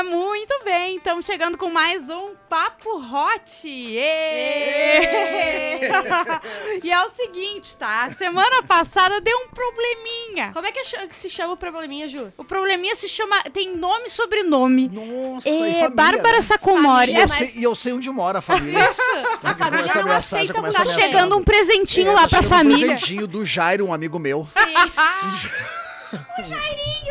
É, muito bem. Estamos chegando com mais um Papo Hot. E é o seguinte, tá? Semana passada deu um probleminha. Como é que se chama o probleminha, Ju? O probleminha se chama. Tem nome e sobrenome. Nossa, e É família, Bárbara né? Sacomori. E Família, eu, É, mas- sei, e eu sei onde mora a família. Isso! A família não aceita tá chegando um presentinho É, lá tá pra chegando Um família. presentinho do Jairo, um amigo meu. Sim.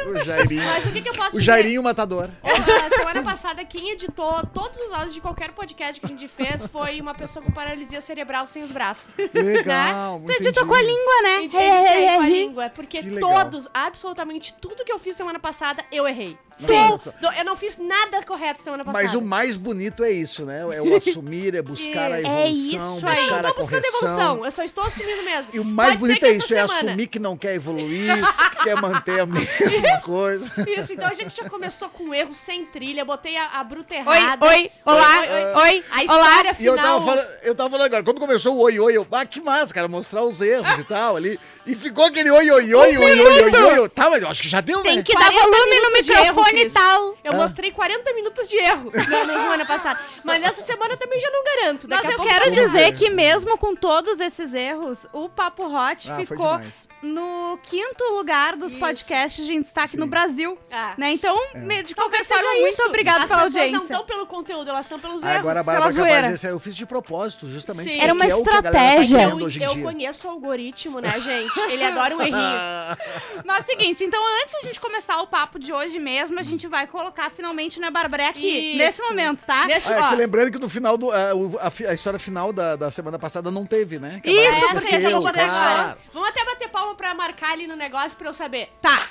O Jairinho. Mas o que, que eu posso O dizer? Jairinho Matador. Ah, semana passada, quem editou todos os áudios de qualquer podcast que a gente fez foi uma pessoa com paralisia cerebral sem os braços. Legal. Tu editou com a língua, né? Editei com a língua, é porque Que legal. todos, absolutamente tudo que eu fiz semana passada, eu errei. Não, Sim. Eu não fiz nada correto semana passada. Mas o mais bonito é isso, né? É o assumir, é buscar a Isso. É evolução, isso Aí, buscar eu a tô buscando correção. evolução, eu só estou assumindo mesmo. E o mais Pode bonito é isso, é semana- assumir que não quer evoluir, que quer manter a mesma coisa. Isso, então a gente já começou com um erro sem trilha, botei a, a bruta Oi, errada. oi, olá, Oi, oi, oi, A olá. história E eu final... tava, falando, eu tava falando agora, quando começou o oi, oi, eu, ah, que massa, cara, mostrar os erros e tal ali. E ficou aquele oi, oi, oi, oi, oi, oi, oi, oi. Tá, mas eu acho que já deu, Tem né? que dar 40 volume no microfone e tal. Eu mostrei 40 minutos de erro na, na semana passada. Mas nessa semana eu também já não garanto. Mas Daqui a eu pouco quero vamos dizer que mesmo com todos esses erros, o Papo Hot Ah, ficou no quinto lugar dos Isso. podcasts de destaque no Brasil. Ah. Né? Então, É. de qualquer Talvez forma, muito obrigada As pela pessoas audiência. não estão pelo conteúdo, elas estão pelos erros. agora a pela zoeira. dizer, eu fiz de propósito, justamente. Sim. Era uma é o que a galera tá estratégia. Eu, hoje em eu dia. conheço o algoritmo, né, gente? Ele adora um errinho. Mas é o seguinte, então antes da gente começar o papo de hoje mesmo, a gente vai colocar finalmente, né, Bárbara? É aqui, Isso. nesse momento, tá? Deixa, Ah, é que lembrando que no final do. o- a, fi- a história final da, da semana passada não teve, né? Que a Isso, porque eu vou deixar. agora. Vamos até bater palma pra marcar ali no negócio pra eu saber. Tá.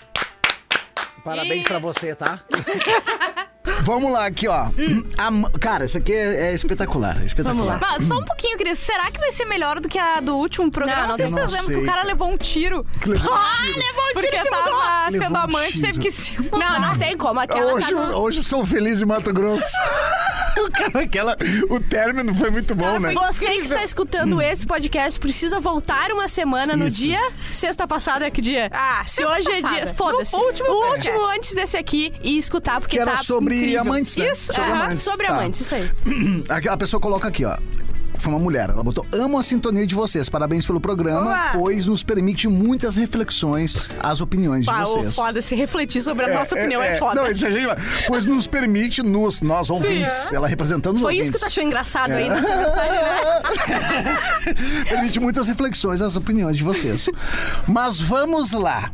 Parabéns pra Isso. você, tá? Vamos lá, aqui, ó. A m- cara, isso aqui é, é espetacular. é espetacular. Mas só um pouquinho, Cris. Será que vai ser melhor do que a do último programa? Não, Não, sei se vocês lembram que o cara levou um tiro. Que levou um Ah, tiro. levou um Porque tiro e tava tava Levou sendo um amante, teve tiro. que se Não, não tem como. Aquela Hoje, tava- hoje eu sou feliz em Mato Grosso. o, cara, aquela, o término foi muito bom, né? Você que está escutando esse podcast precisa voltar uma semana no Isso. dia. Sexta passada é que dia? Ah, Se sexta hoje é passada. dia. Foda-se. No último o último antes desse aqui e escutar, porque Que era tá sobre incrível. amantes, né? Isso, Sobre aham, amantes, sobre tá. amantes, isso aí. Aquela pessoa coloca aqui, ó. Foi uma mulher, ela botou: Amo a sintonia de vocês, parabéns pelo programa, Boa. pois nos permite muitas reflexões às opiniões de Pá, ô, vocês. foda, se refletir sobre a nossa opinião é, foda. Não, isso é gente, pois nos permite, nos, nós ouvintes, é. ela representando os Foi ouvintes. isso que tu achou engraçado É. aí nessa mensagem, né? Permite muitas reflexões às opiniões de vocês. Mas vamos lá.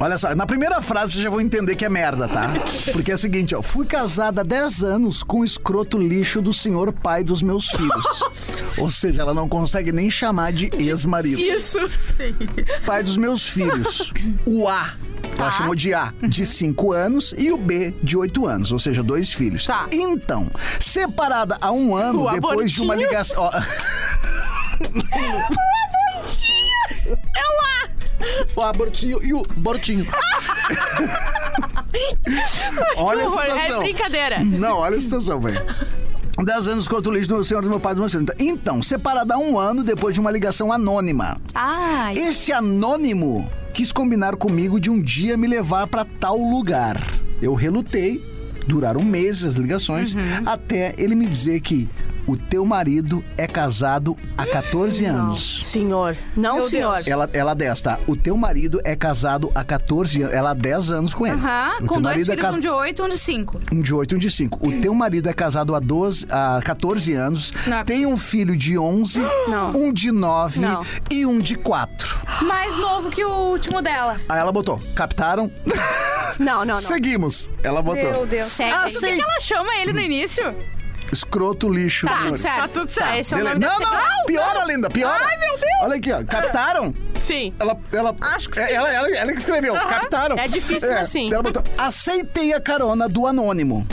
Olha só, na primeira frase vocês já vão entender que é merda, tá? Porque é o seguinte, ó. Fui casada há 10 anos com o escroto lixo do senhor pai dos meus filhos. Ou seja, ela não consegue nem chamar de ex-marido. Isso. Pai dos meus filhos. O A. Tá. Ela chamou de A, de 5 anos, e o B, de 8 anos, ou seja, dois filhos. Tá. Então, separada há um ano, O depois de uma abortinho. ligação. ó. O abortinho e o bortinho. olha a é situação. brincadeira. Não, olha a situação, velho. 10 anos contra o lixo do senhor do meu pai do meu filho. Então, separada há um ano depois de uma ligação anônima. Ai. Esse anônimo quis combinar comigo de um dia me levar pra tal lugar. Eu relutei, duraram meses as ligações, Uhum. até ele me dizer que o teu marido é casado há 14 anos. Senhor. Não, Meu senhor. Deus. Ela, ela 10, tá? O teu marido é casado há 14 anos. Ela há 10 anos com ele. Aham, O teu com dois é filhos, ca- um de oito e um de cinco. um de 8 e um de 5. O teu marido é casado há, 12, há 14 anos, Não. tem um filho de 11, Não. um de 9 Não. e um de 4. Mais novo que o último dela. Aí ela botou, captaram? Não, não, não. Seguimos. Ela botou. Meu Deus. Segue. Ah, sei. que ela chama ele no início? Escroto lixo. Tá tudo certo. Tá tudo certo. Esse é o nome Não, desse- não, piora, linda, piora. Ai, meu Deus. Olha aqui, ó. Captaram? Sim. Ela, ela, Acho que é, sim. ela, ela, ela que escreveu, captaram. É difícil assim. Ela botou, aceitei a carona do anônimo.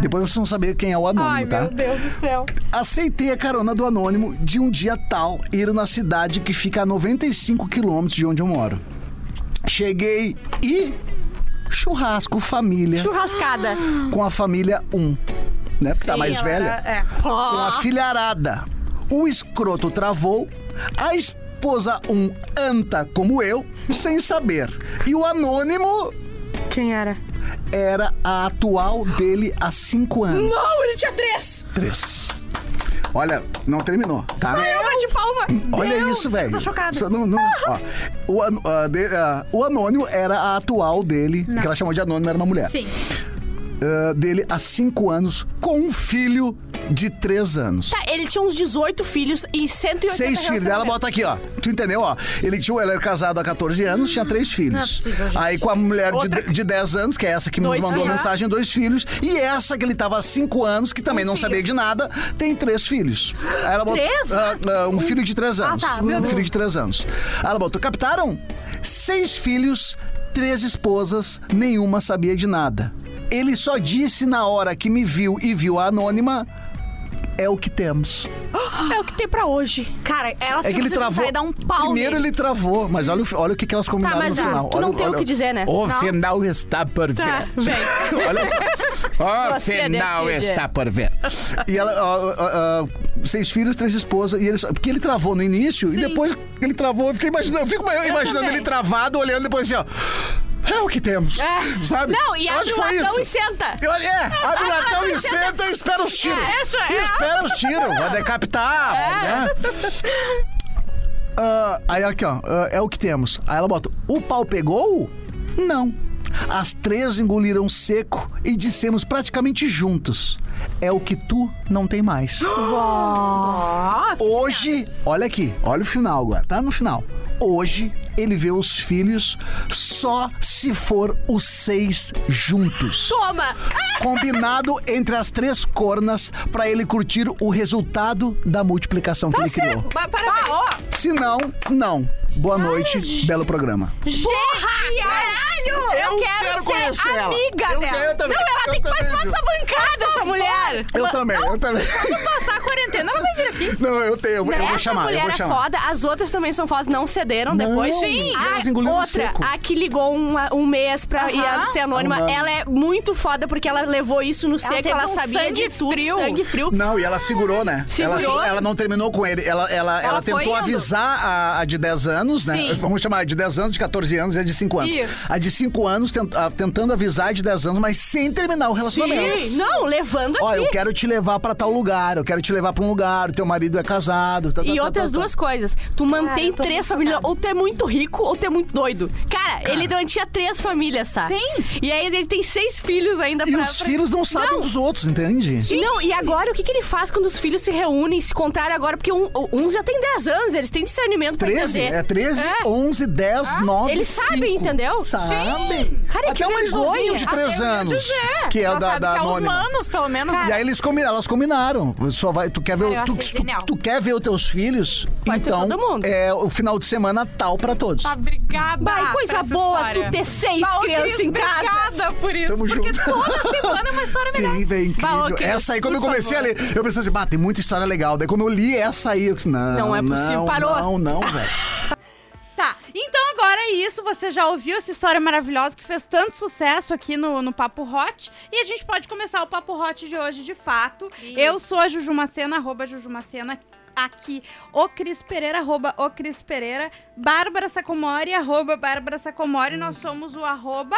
Depois vocês vão saber quem é o anônimo, Ai, tá? meu Deus do céu. Aceitei a carona do anônimo de um dia tal ir na cidade que fica a 95 quilômetros de onde eu moro. Cheguei e churrasco família Churrascada. com a família 1, né? Porque tá mais Ela velha. era- É. Com a filharada. O escroto travou, a esposa 1 anta como eu, sem saber. E o anônimo Quem era? Era a atual dele há cinco anos. Não, ele tinha três! Três. Olha, não terminou, tá? Uma de palma! Olha Deus, isso, velho. tô chocada. Só Não, não, ó. o, an- ah, de- ah, o anônimo era a atual dele, que ela chamou de anônimo, era uma mulher. Sim. Ah, dele há cinco anos, com um filho de três anos. Tá, ele tinha uns 18 filhos e 180 Seis filhos. Ela bota aqui, ó. Tu entendeu, ó? Ele, tinha, ele era casado há 14 anos, tinha três filhos. possível, gente. Aí com a mulher de, Outra- de 10 anos, que é essa que nos Dois mandou a filhos. mensagem, dois filhos. E essa que ele tava há 5 anos, que também não sabia de nada, tem três filhos. Aí ela botou, Três? ah, ah, um filho de 3 anos. tá, meu um Deus. filho de 3 anos. Aí ela botou, captaram? Seis filhos, três esposas, nenhuma sabia de nada. Ele só disse na hora que me viu e viu a anônima. É o que temos. É o que tem pra hoje. Cara, ela É que ele travou. dar um pau Primeiro nele. ele travou, mas olha, o- olha o que, que elas combinaram mas no já, final. tu olha, não tem o olha- que dizer, né? O Não. final está por ver. Tá, vem. olha só. O Você final decide. está por ver. E ela, ó, ó, ó, seis filhos, três esposas. E ele, só- porque ele travou no início e depois ele travou, eu fiquei imaginando, eu fico imaginando também. ele travado, olhando depois assim, ó. É o que temos. É. Sabe? Não, e abre o latão e senta. Eu, é, abre o latão e senta e espera os tiros. É, isso é. E espera os tiros, vai decapitar, né? Ah, aí aqui, ó, ah, é o que temos. Aí ela bota, o pau pegou? Não. As três engoliram seco e dissemos praticamente juntos. É o que tu não tem mais. Hoje, olha aqui, olha o final agora, tá no final. Hoje ele vê os filhos só se for os seis juntos. Toma! Combinado entre as três cornas pra ele curtir o resultado da multiplicação que ele criou. Mas parabéns. Se não, não. Boa noite, belo programa. Porra! Caralho! Eu, Eu quero, quero ser conhecer ela. amiga Eu dela. quero- eu também. Não, ela Eu tem que também, participar viu? dessa bancada, essa mulher. Eu também, eu também. Quando passar a quarentena, ela vai vir aqui. Não, eu tenho, eu, vou- eu vou Essa chamar, eu mulher é foda, as outras também são fodas, não cederam Não, depois. Sim. A outra, seco. a que ligou um, um mês pra ir Aham. ser anônima, Aham. ela é muito foda porque ela levou isso no seco, teve ela um sabia sangue de tudo, frio. sangue frio. Não, e ela segurou, né? Segurou. Ela, ela não terminou com ele. Ela, ela, ela, tentou avisar a, a de 10 anos, né? Sim. Vamos chamar de 10 anos, de 14 anos e a de 5 anos. Isso. A de 5 anos tent- a- tentando avisar a de 10 anos, mas sem terminar o relacionamento. Sim, não, levando Ó, aqui. eu quero te levar pra tal lugar, eu quero te levar pra um lugar, teu marido é casado. tá, tá, E tá, outras tá, tá. duas coisas. Tu mantém tô três famílias. Ou tu é muito rico ou tu é muito doido. Cara, ele mantinha três famílias, tá? Sim. E aí ele tem seis filhos ainda E pra. os pra- filhos não sabem dos outros, entende? E Não, e agora o que, que ele faz quando os filhos se reúnem, se contarem agora? Porque um, uns já tem 10 anos, eles têm discernimento pra 13? entender. É 13, É. 11, 10, 9, eles sabem, 5. entendeu? Sabem. Cara, Até que o mais vergonha. novinho de 3 Eu ia anos. Que é Ela da, da que é anônima. manos, pelo menos. E aí eles combinaram, elas combinaram. Só vai, tu quer ver, Cara, eu tu, tu- tu quer ver os teus filhos? Vai ter então todo mundo. é o final de semana tal pra todos. Obrigada. Vai, coisa boa história. tu ter seis Bah, ô, crianças Cris, em casa. Obrigada por isso. Tamo porque junto. toda semana é uma história melhor. Tem, velho, incrível. Bah, Cris, essa aí, quando eu comecei favor. a ler, eu pensei assim, bah, tem muita história legal. Daí quando eu li essa aí, eu disse, não, Não é possível, não, parou. Não, não, velho. Tá, então agora é isso. Você já ouviu essa história maravilhosa que fez tanto sucesso aqui no, no Papo Hot. E a gente pode começar o Papo Hot de hoje de fato. Eu sou a Jujumacena, arroba Jujumacena. Aqui, o Cris Pereira, arroba o Cris Pereira. Bárbara Sacomori, arroba Bárbara Sacomori. Nós somos o arroba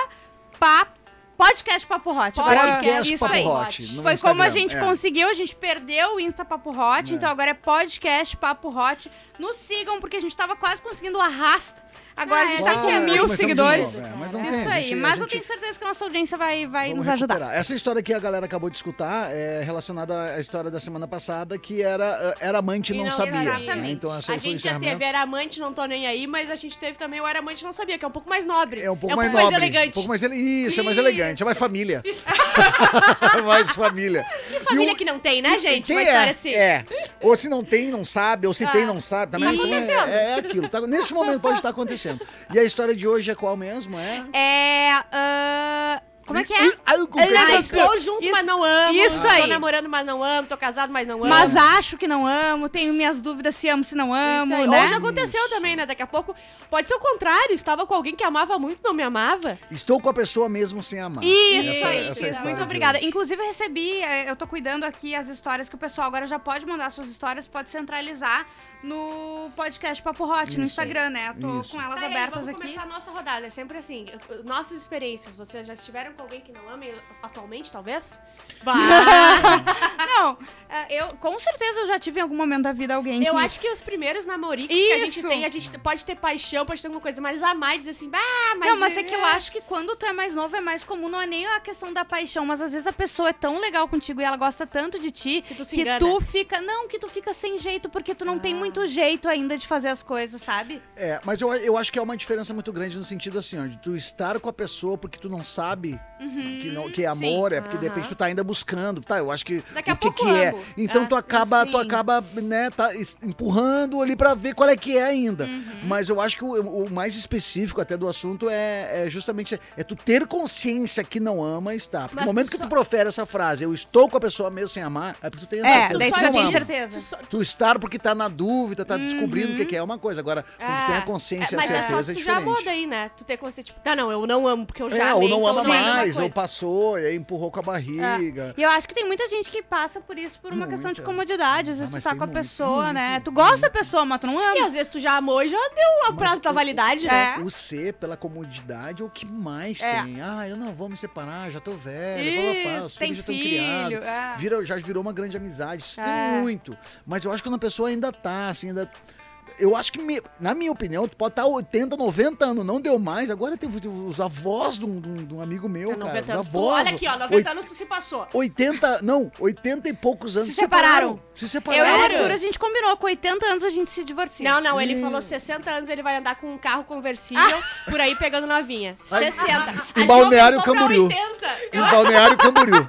papo. Podcast Papo Hot. Agora, Podcast isso Papo aí. Hot. Foi como a Instagram, gente é. conseguiu, a gente perdeu o Insta Papo Hot, então agora é podcast Papo Hot. Nos sigam, porque a gente tava quase conseguindo o arrasta. Agora Ah, a gente é, tá já com tinha mil seguidores. novo, é, não tem, Isso a aí, gente- mas eu gente- tenho certeza que a nossa audiência vai, vai Vamos nos ajudar. recuperar. Essa história que a galera acabou de escutar é relacionada à história da semana passada, que era, era amante e não, não sabia. Exatamente. né? Então essa A gente já teve Era Amante, não tô nem aí, mas a gente teve também o Era Amante, não sabia, que é um pouco mais nobre. É um pouco mais nobre. elegante. Um pouco mais ele... Isso, é mais Isso. elegante, é mais família. mais família. E família E que não tem, né, gente? Tem, Uma é, história assim. é. Ou se não tem, não sabe. Ou se tem, não sabe. Também Tá então é- é, é aquilo. Tá, neste momento pode estar acontecendo. E a história de hoje é qual mesmo? É. É. ah, como é que é? Ai, Ah, perdão. estou junto, Isso- mas não amo. isso aí. Tô namorando, mas não amo. Tô casado, mas não amo. Mas acho que não amo, tenho minhas dúvidas se amo, se não amo, Isso aí. né? Já aconteceu também, né? Daqui a pouco pode ser o contrário. Estava com alguém que amava muito, não me amava. Estou com a pessoa mesmo sem amar. Isso, Essa- aí, essa é isso. Muito obrigada. hoje. Inclusive, eu recebi, eh, eu tô cuidando aqui as histórias que o pessoal agora já pode mandar suas histórias, pode centralizar no podcast Papo Hot, no Isso. Instagram, né? Eu tô Isso. com elas Peraí, abertas vamos aqui. começar a nossa rodada. É sempre assim. Nossas experiências. Vocês já estiveram com alguém que não ama atualmente, talvez? Não, eh, eu com certeza eu já tive em algum momento da vida alguém que... Eu acho que os primeiros namoricos que a gente Isso. tem, a gente pode ter paixão, pode ter alguma coisa, mas amar e dizer assim, ah, mas. não, mas é que eu acho que quando tu é mais novo é mais comum, não é nem a questão da paixão, mas às vezes a pessoa é tão legal contigo e ela gosta tanto de ti Que tu se que engana. tu fica, não, que tu fica sem jeito porque tu não tem Ah. Muito jeito ainda de fazer as coisas, sabe? É, mas eu, eu acho que é uma diferença muito grande no sentido assim, ó, de tu estar com a pessoa porque tu não sabe que, não, que é amor, é porque de repente tu tá ainda buscando, tá? Eu acho que Daqui a o que, pouco que é. amo. Então Ah, tu acaba, tu sim. acaba, né, tá empurrando ali pra ver qual é que é ainda. Uhum. Mas eu acho que o, o mais específico até do assunto é, é justamente é tu ter consciência que não ama e está. Porque Mas no momento tu que só- tu profere essa frase, eu estou com a pessoa mesmo sem amar, é porque tu tem a É, certeza daí que tu não já tem ama. certeza. Tu só- Tu estar porque tá na dúvida, tá descobrindo o que que é uma coisa. Agora, quando tu tem a consciência e a mas é certeza, só é se tu já diferente. amou daí, né? Tu ter consciência, tipo, tá, não, eu não amo, porque eu já É, amei, ou não então ama é a mais, ou passou, e aí empurrou com a barriga. E eu acho que tem muita gente que passa por isso por uma questão de Muita. comodidade. Às Ah, vezes tu mas tá com a muito, pessoa, né? muito, Tu gosta da pessoa, mas tu não E ama. às vezes tu já amou e já deu o prazo da validade, né? É. O ser pela comodidade é o que mais É. tem. Ah, eu não vou me separar, já tô velho, Isso, papá, os tem filhos já estão filho, criados. é. Vira, já virou uma grande amizade, isso É. tem muito. Mas eu acho que quando a pessoa ainda tá, assim, ainda. Eu acho que, me- na minha opinião, tu pode estar 80, 90 anos, não deu mais. Agora tem os avós de um, de um- de um amigo meu, Tá, cara. 90 os anos. Avós, olha aqui, ó, 90 oit- anos tu se passou. 80, não, 80 e poucos anos Se separaram. Se Eu separaram. e o Sério? Arthur, a gente combinou, com 80 anos a gente se divorcia. Não, não, ele Ih. falou 60 anos ele vai andar com um carro conversível por aí pegando novinha. Ai. 60. Em Balneário Camboriú. 80. Em Balneário Camboriú.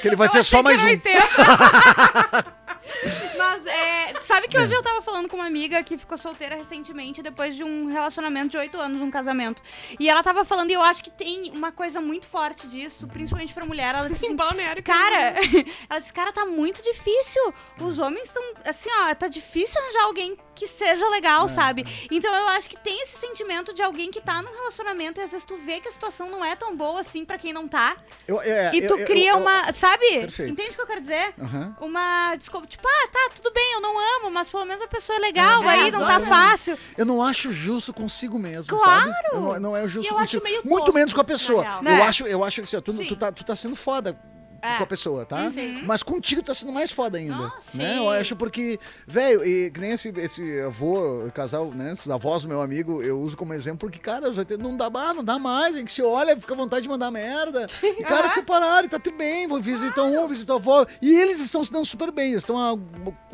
que ele vai ser só mais um. Mas, é, sabe que hoje eu tava falando com uma amiga que ficou solteira recentemente, depois de um relacionamento de oito anos, um casamento. E ela tava falando, e eu acho que tem uma coisa muito forte disso, principalmente pra mulher. Ela disse assim, Balneário cara, ela disse, cara, tá muito difícil. Os homens são, assim, ó, tá difícil arranjar alguém que seja legal, sabe? Então eu acho que tem esse sentimento de alguém que tá num relacionamento e às vezes tu vê que a situação não é tão boa assim pra quem não tá. Eu- é, E tu eu- eu- cria eu- uma, sabe? Perfeito. Entende o que eu quero dizer? Aham. Uma desculpa, tipo, ah, tá, tudo bem, eu não amo, mas pelo menos a pessoa é legal, É, aí as não tá outras- fácil. Eu não acho justo consigo mesmo, Claro! sabe? Eu não, não é justo eu acho contigo. Muito menos com a pessoa. Eu, Né? acho, eu acho que assim, ó, tu, tu, tá, tu tá sendo foda É. com a pessoa, tá? Sim. Mas contigo tá sendo mais foda ainda. Nossa, né? sim. Eu acho porque, velho, e que nem esse, esse avô, casal, né? Esses avós do meu amigo, eu uso como exemplo porque, cara, os 80 não dá, ah, não dá mais, a gente se olha, fica à vontade de mandar merda. E, cara, Aham. separaram, tá tudo bem, vou visitar um, visitar a avó. E eles estão se dando super bem, eles estão há,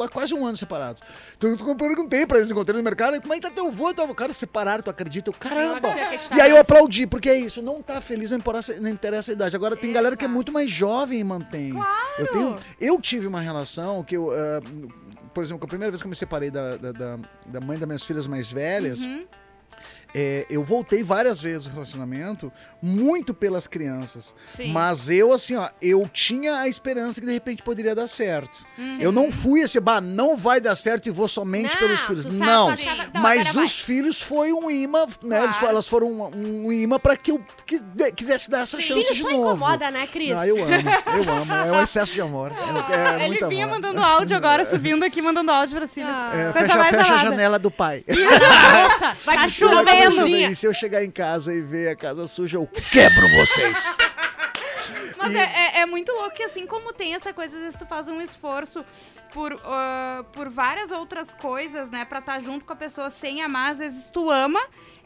há quase um ano separados. Então eu perguntei pra eles, encontrei no mercado, como é que tá teu avô? Teu avô? Cara, separaram, tu acredita? Eu, caramba! E aí eu aplaudi, porque é isso, não tá feliz, não interessa, não interessa a idade. Agora tem galera que é muito mais jovem e mantém. Eu, tenho, eu tive uma relação que eu. ah, por exemplo, a primeira vez que eu me separei da, da, da- da mãe das minhas filhas mais velhas, Uhum. É, eu voltei várias vezes no relacionamento, muito pelas crianças. Sim. Mas eu, assim, ó, eu tinha a esperança que de repente poderia dar certo. Uhum. Eu não fui esse, bah, não vai dar certo e vou somente Não, pelos filhos. sabe, Não. achava- não, Mas agora vai. os filhos foi um imã, né? Claro. Elas foram um, um imã pra que eu que- quisesse dar essa Sim. chance Filho de só novo. incomoda, né, Cris? Ah, eu amo, eu amo. É um excesso de amor. É, é Ele vinha amor. mandando áudio agora, subindo aqui, mandando áudio pra Silas. Ah. É, fecha fecha a janela do pai. Nossa, vai misturar E se eu chegar em casa e ver a casa suja, eu quebro vocês. Mas é, é- é muito louco que assim como tem essa coisa, às vezes tu faz um esforço por, ah, por várias outras coisas, né? Pra estar junto com a pessoa sem amar, às vezes tu ama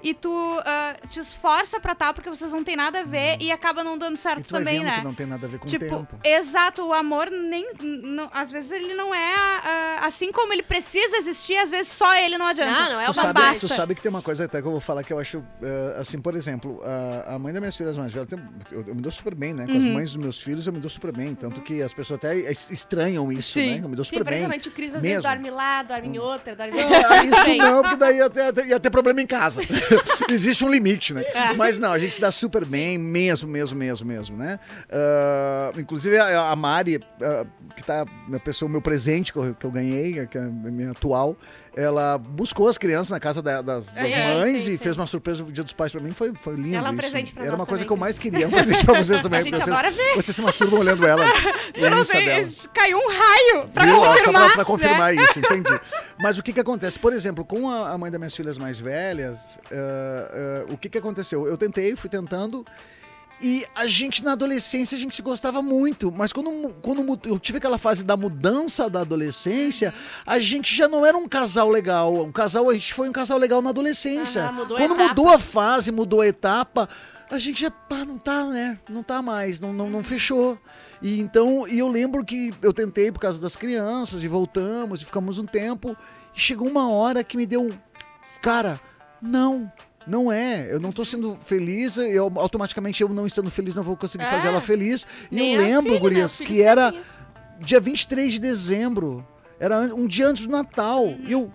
e tu ah, te esforça pra estar porque vocês não tem nada a ver e acaba não dando E certo tu vai também, vendo né? que não tem nada a ver com o Tipo, tempo. exato, o amor nem. não- às vezes ele não é. ah, assim como ele precisa existir, às vezes só ele não adianta. Não, não é Tu o sabe, tu sabe que tem uma coisa até que eu vou falar que eu acho, eh, assim, por exemplo, a, a mãe das minhas filhas mais velhas, eu, eu me dou super bem, né? Com Uhum. as mães dos meus filhos eu me dou super bem. Tanto que as pessoas até es- estranham isso, Sim, né? Eu me dou super Sim, bem. impressionante. O Cris às mesmo. vezes dorme lá, dorme em outra, dorme em Ah, outra. isso não, porque daí ia ter, ia ter problema em casa. Existe um limite, né? Mas não, a gente se dá super bem, mesmo, mesmo, mesmo, mesmo, né? Ah, inclusive a, a Mari, ah, que tá na pessoa, o meu presente que eu, que eu ganhei, que é a minha atual, ela buscou as crianças na casa da- das, das É, mães e fez uma surpresa no dia dos pais pra mim. Foi, foi lindo Ela é um isso. presente pra Era uma coisa também, que eu mais queria. Um presente pra vocês também. A vocês, ver. vocês se masturbam olhando ela. Tu não sei, caiu um raio pra Viu? Só confirmar. Pra, pra né? confirmar isso, entendi. Mas o que que acontece? Por exemplo, com a, a mãe das minhas filhas mais velhas, eh, o que que aconteceu? Eu tentei, fui tentando. E a gente, na adolescência, a gente se gostava muito. Mas quando, quando eu tive aquela fase da mudança da adolescência, a gente já não era um casal legal. O casal, a gente foi um casal legal na adolescência. Mudou a quando etapa. mudou a fase, mudou a etapa, a gente já, pá, não tá, né? Não tá mais, não, não, não fechou. E então, e eu lembro que eu tentei por causa das crianças, e voltamos, e ficamos um tempo, e chegou uma hora que me deu um. Cara, não. Não é, eu não tô sendo feliz, eu automaticamente eu não estando feliz não vou conseguir É. fazer ela feliz. E nem eu as lembro, né? gurias, que era isso. dia 23 de dezembro. Era um dia antes do Natal. E eu,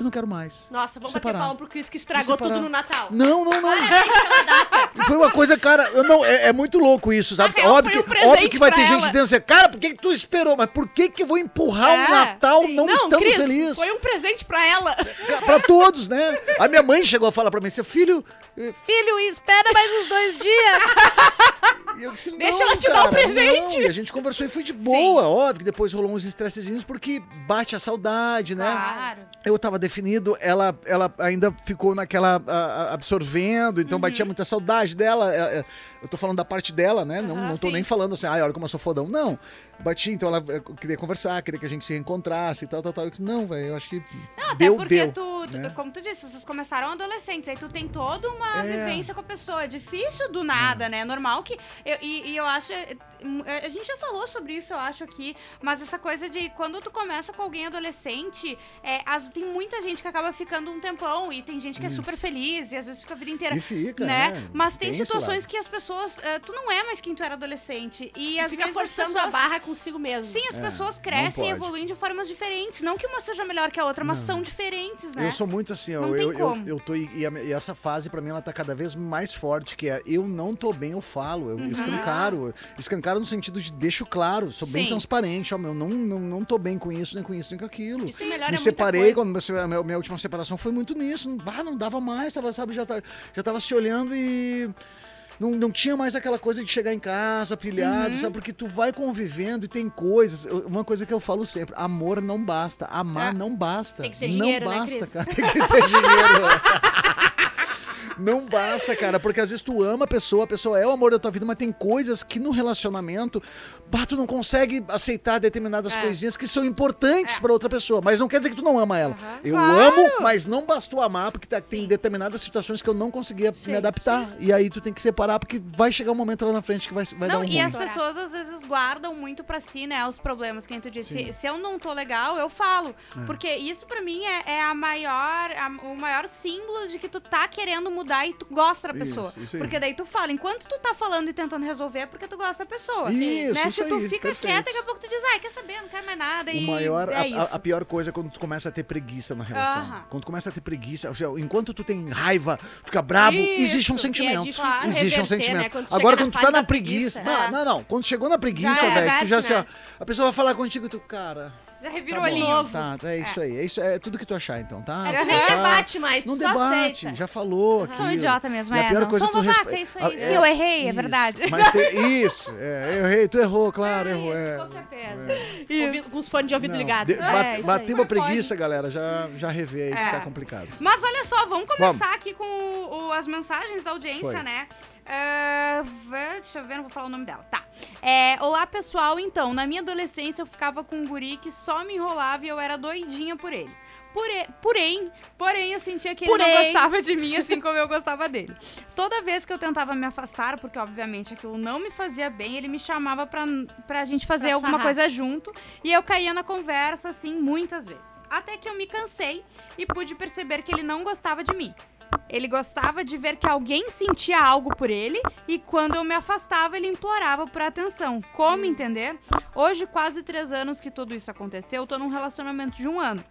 eu não quero mais. Nossa, vamos Separar. bater palma pro Cris que estragou tudo no Natal. Não, não, não. Foi uma coisa, cara, eu não, é, é muito louco isso, sabe? Real, óbvio, um que, presente óbvio que vai ter gente dizendo assim, cara, por que, que tu esperou? Mas por que, que eu vou empurrar É, o Natal sim. não, estando Cris, feliz? foi um presente pra ela. Pra todos, né? A minha mãe chegou a falar pra mim, seu filho. eh, Filho, espera mais uns dois dias. eu disse, Deixa "Não, ela te dar o cara, presente." não." E a gente conversou e foi de boa. Óbvio que depois rolou uns estressezinhos porque bate a saudade, né? Claro. eu tava definido, ela, ela ainda ficou naquela a- absorvendo, então Uhum. batia muita saudade dela. É, é, eu tô falando da parte dela, né? não, não tô sim. nem falando assim, ai, olha como eu sou fodão. Não. Bati, então ela é, queria conversar, queria que a gente se reencontrasse e tal, tal, tal. Eu disse, não, velho, eu acho que Não, deu, até porque deu. tu, tu- né? como tu disse, vocês começaram adolescentes, aí tu tem toda uma É. vivência com a pessoa. É difícil do nada, né? É normal que. eu- e, e eu acho. é, A gente já falou sobre isso, eu acho aqui, mas essa coisa de quando tu começa com alguém adolescente, é, as- tem muita gente que acaba ficando um tempão e tem gente que é super feliz e às vezes fica a vida inteira. E fica, né? né? Mas tem, esse situações que as pessoas. Eh, tu não é mais quem tu era adolescente. E às Fica vezes. forçando pessoas- a barra consigo mesmo. Sim, as É, pessoas não crescem e evoluem de formas diferentes. Não que uma seja melhor que a outra, mas são diferentes, né? Eu sou muito assim, Não tem eu, eu, como. eu tô. E, a- e essa fase, pra mim, ela tá cada vez mais forte, que é eu não tô bem, eu falo, eu Uhum. escancaro. Escancaro no sentido de deixo claro, sou bem Sim. transparente, ó, meu, não, não, não tô bem com isso, nem com isso, nem com aquilo. Isso melhora Me muita separei, quando a minha, minha última separação foi muito nisso. Ah, não dava mais, tava, sabe, já, tá, já tava se olhando e. Não, não tinha mais aquela coisa de chegar em casa pilhado, Uhum. sabe? Porque tu vai convivendo e tem coisas. Uma coisa que eu falo sempre: amor não basta, amar É. não basta. Tem que ter não dinheiro, né, basta, Cris? cara. Tem que ter dinheiro. Não basta, cara, porque às vezes tu ama a pessoa, a pessoa é o amor da tua vida, mas tem coisas que no relacionamento, bah, tu não consegue aceitar determinadas É. coisinhas que são importantes pra outra pessoa. Mas não quer dizer que tu não ama ela. Aham. Eu Claro. amo, mas não bastou amar, porque tá- tem Sim. determinadas situações que eu não conseguia Sim, me adaptar. E aí tu tem que separar, porque vai chegar um momento lá na frente que vai, vai dar Não, um e ruim. as Estourar. pessoas às vezes guardam muito pra si, né, os problemas que tu disse. Sim. Se, se eu não tô legal, eu falo. É. Porque isso pra mim é, é a maior, a- o maior símbolo de que tu tá querendo mudar e tu gosta da Isso, pessoa. isso aí. porque daí tu fala, enquanto tu tá falando e tentando resolver, é porque tu gosta da pessoa. Isso, né? isso Se tu aí, fica perfeito. quieta, daqui a pouco tu diz, ai, quer saber, não quero mais nada. O e maior, é a- a, isso. pior coisa é quando tu começa a ter preguiça na relação. Aham. Quando tu começa a ter preguiça, enquanto tu tem raiva, fica brabo, existe um Isso, sentimento. é difícil existe um reverter, sentimento. né? Quando tu Agora, chega quando tu tá na preguiça. preguiça. Não, É. não, não. Quando chegou na preguiça, é, velho, tu já assim, ó, né? a pessoa vai falar contigo e tu, cara. Já Tá revira o olhinho. Novo. Tá, é isso aí. É, isso, é tudo que tu achar, então, tá? É, Tu tu nem achar, debate mais, Não tu só debate, aceita. já falou aqui. Sou um idiota mesmo, E a é. pior não. coisa Sou é tu uma vaca, respe- isso aí. Ah, Se eu errei, é isso. verdade. Mas tem, isso, é, eu errei, tu errou, claro, errou. Isso, é. com certeza. Isso. Ouvi- Com os fones de ouvido Não, ligado. de- É, bate- isso bateu aí. uma preguiça, galera, já, já revê aí que É. tá complicado. Mas olha só, vamos começar aqui com o- o- as mensagens da audiência, Foi. né? Vê- deixa eu ver, não vou falar o nome dela. Tá. É, Olá, pessoal. Então, na minha adolescência eu ficava com um guri que só me enrolava e eu era doidinha por ele. Pore- Porém, porém, eu sentia que ele não Porém. gostava de mim assim como eu gostava dele. Toda vez que eu tentava me afastar, porque obviamente aquilo não me fazia bem, ele me chamava pra, pra gente fazer Pra alguma sarrar. coisa junto e eu caía na conversa assim muitas vezes. Até que eu me cansei e pude perceber que ele não gostava de mim. Ele gostava de ver que alguém sentia algo por ele e quando eu me afastava, ele implorava por atenção. Como entender? Hoje, quase três anos que tudo isso aconteceu, eu tô num relacionamento de um ano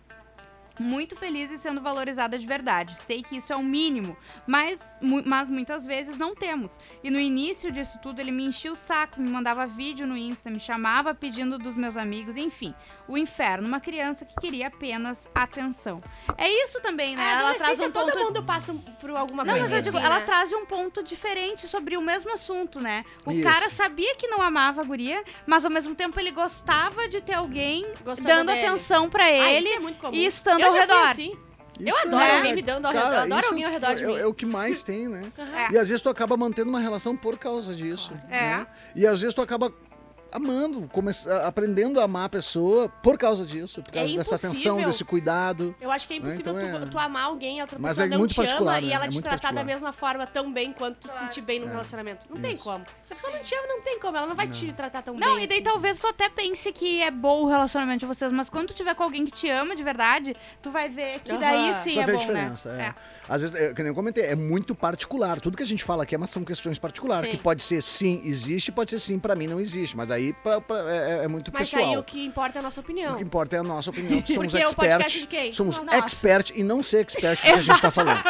muito feliz e sendo valorizada de verdade. Sei que isso é o mínimo, mas, mu mas muitas vezes não temos. E no início disso tudo, ele me enchia o saco, me mandava vídeo no Insta, me chamava pedindo dos meus amigos, enfim. O inferno, uma criança que queria apenas atenção. É isso também, né? A ela traz um todo ponto... mundo passa por alguma Não, coisa mas eu digo, assim, ela né? traz um ponto diferente sobre o mesmo assunto, né? O Isso. cara sabia que não amava a guria, mas ao mesmo tempo ele gostava de ter alguém Gostando dando dele. atenção pra Ah, ele isso é muito comum. e estando eu ao redor. assim. Eu Isso adoro é- alguém me dando ao cara, redor, adoro isso alguém ao redor de é, mim. É, o que mais tem, né? É. E às vezes tu acaba mantendo uma relação por causa disso. É. né? E às vezes tu acaba amando, aprendendo a amar a pessoa por causa disso, por É causa dessa impossível. atenção, desse cuidado. Eu acho que é impossível Então tu, é- tu amar alguém e a outra Mas pessoa é não muito te ama particular, e né? ela É te tratar da particular. mesma forma tão bem quanto tu se sentir bem num É. relacionamento. Não tem Isso. como. Se a pessoa não te ama, não tem como. Ela não vai te tratar tão Não, bem. e daí assim. talvez tu até pense que é bom o relacionamento de vocês, mas quando tu tiver com alguém que te ama de verdade, tu vai ver que daí sim Tu vai é ver a bom, diferença. né? é. Às vezes, é, que nem eu comentei, é muito particular. Tudo que a gente fala aqui é, mas são questões particulares. Sim. Que pode ser sim, existe, pode ser sim, pra mim não existe. Mas aí pra- pra- é, é muito Mas pessoal. aí o que importa é a nossa opinião. O que importa é a nossa opinião, somos Porque quem? Somos Nossa. expert e não ser expert que a gente tá falando.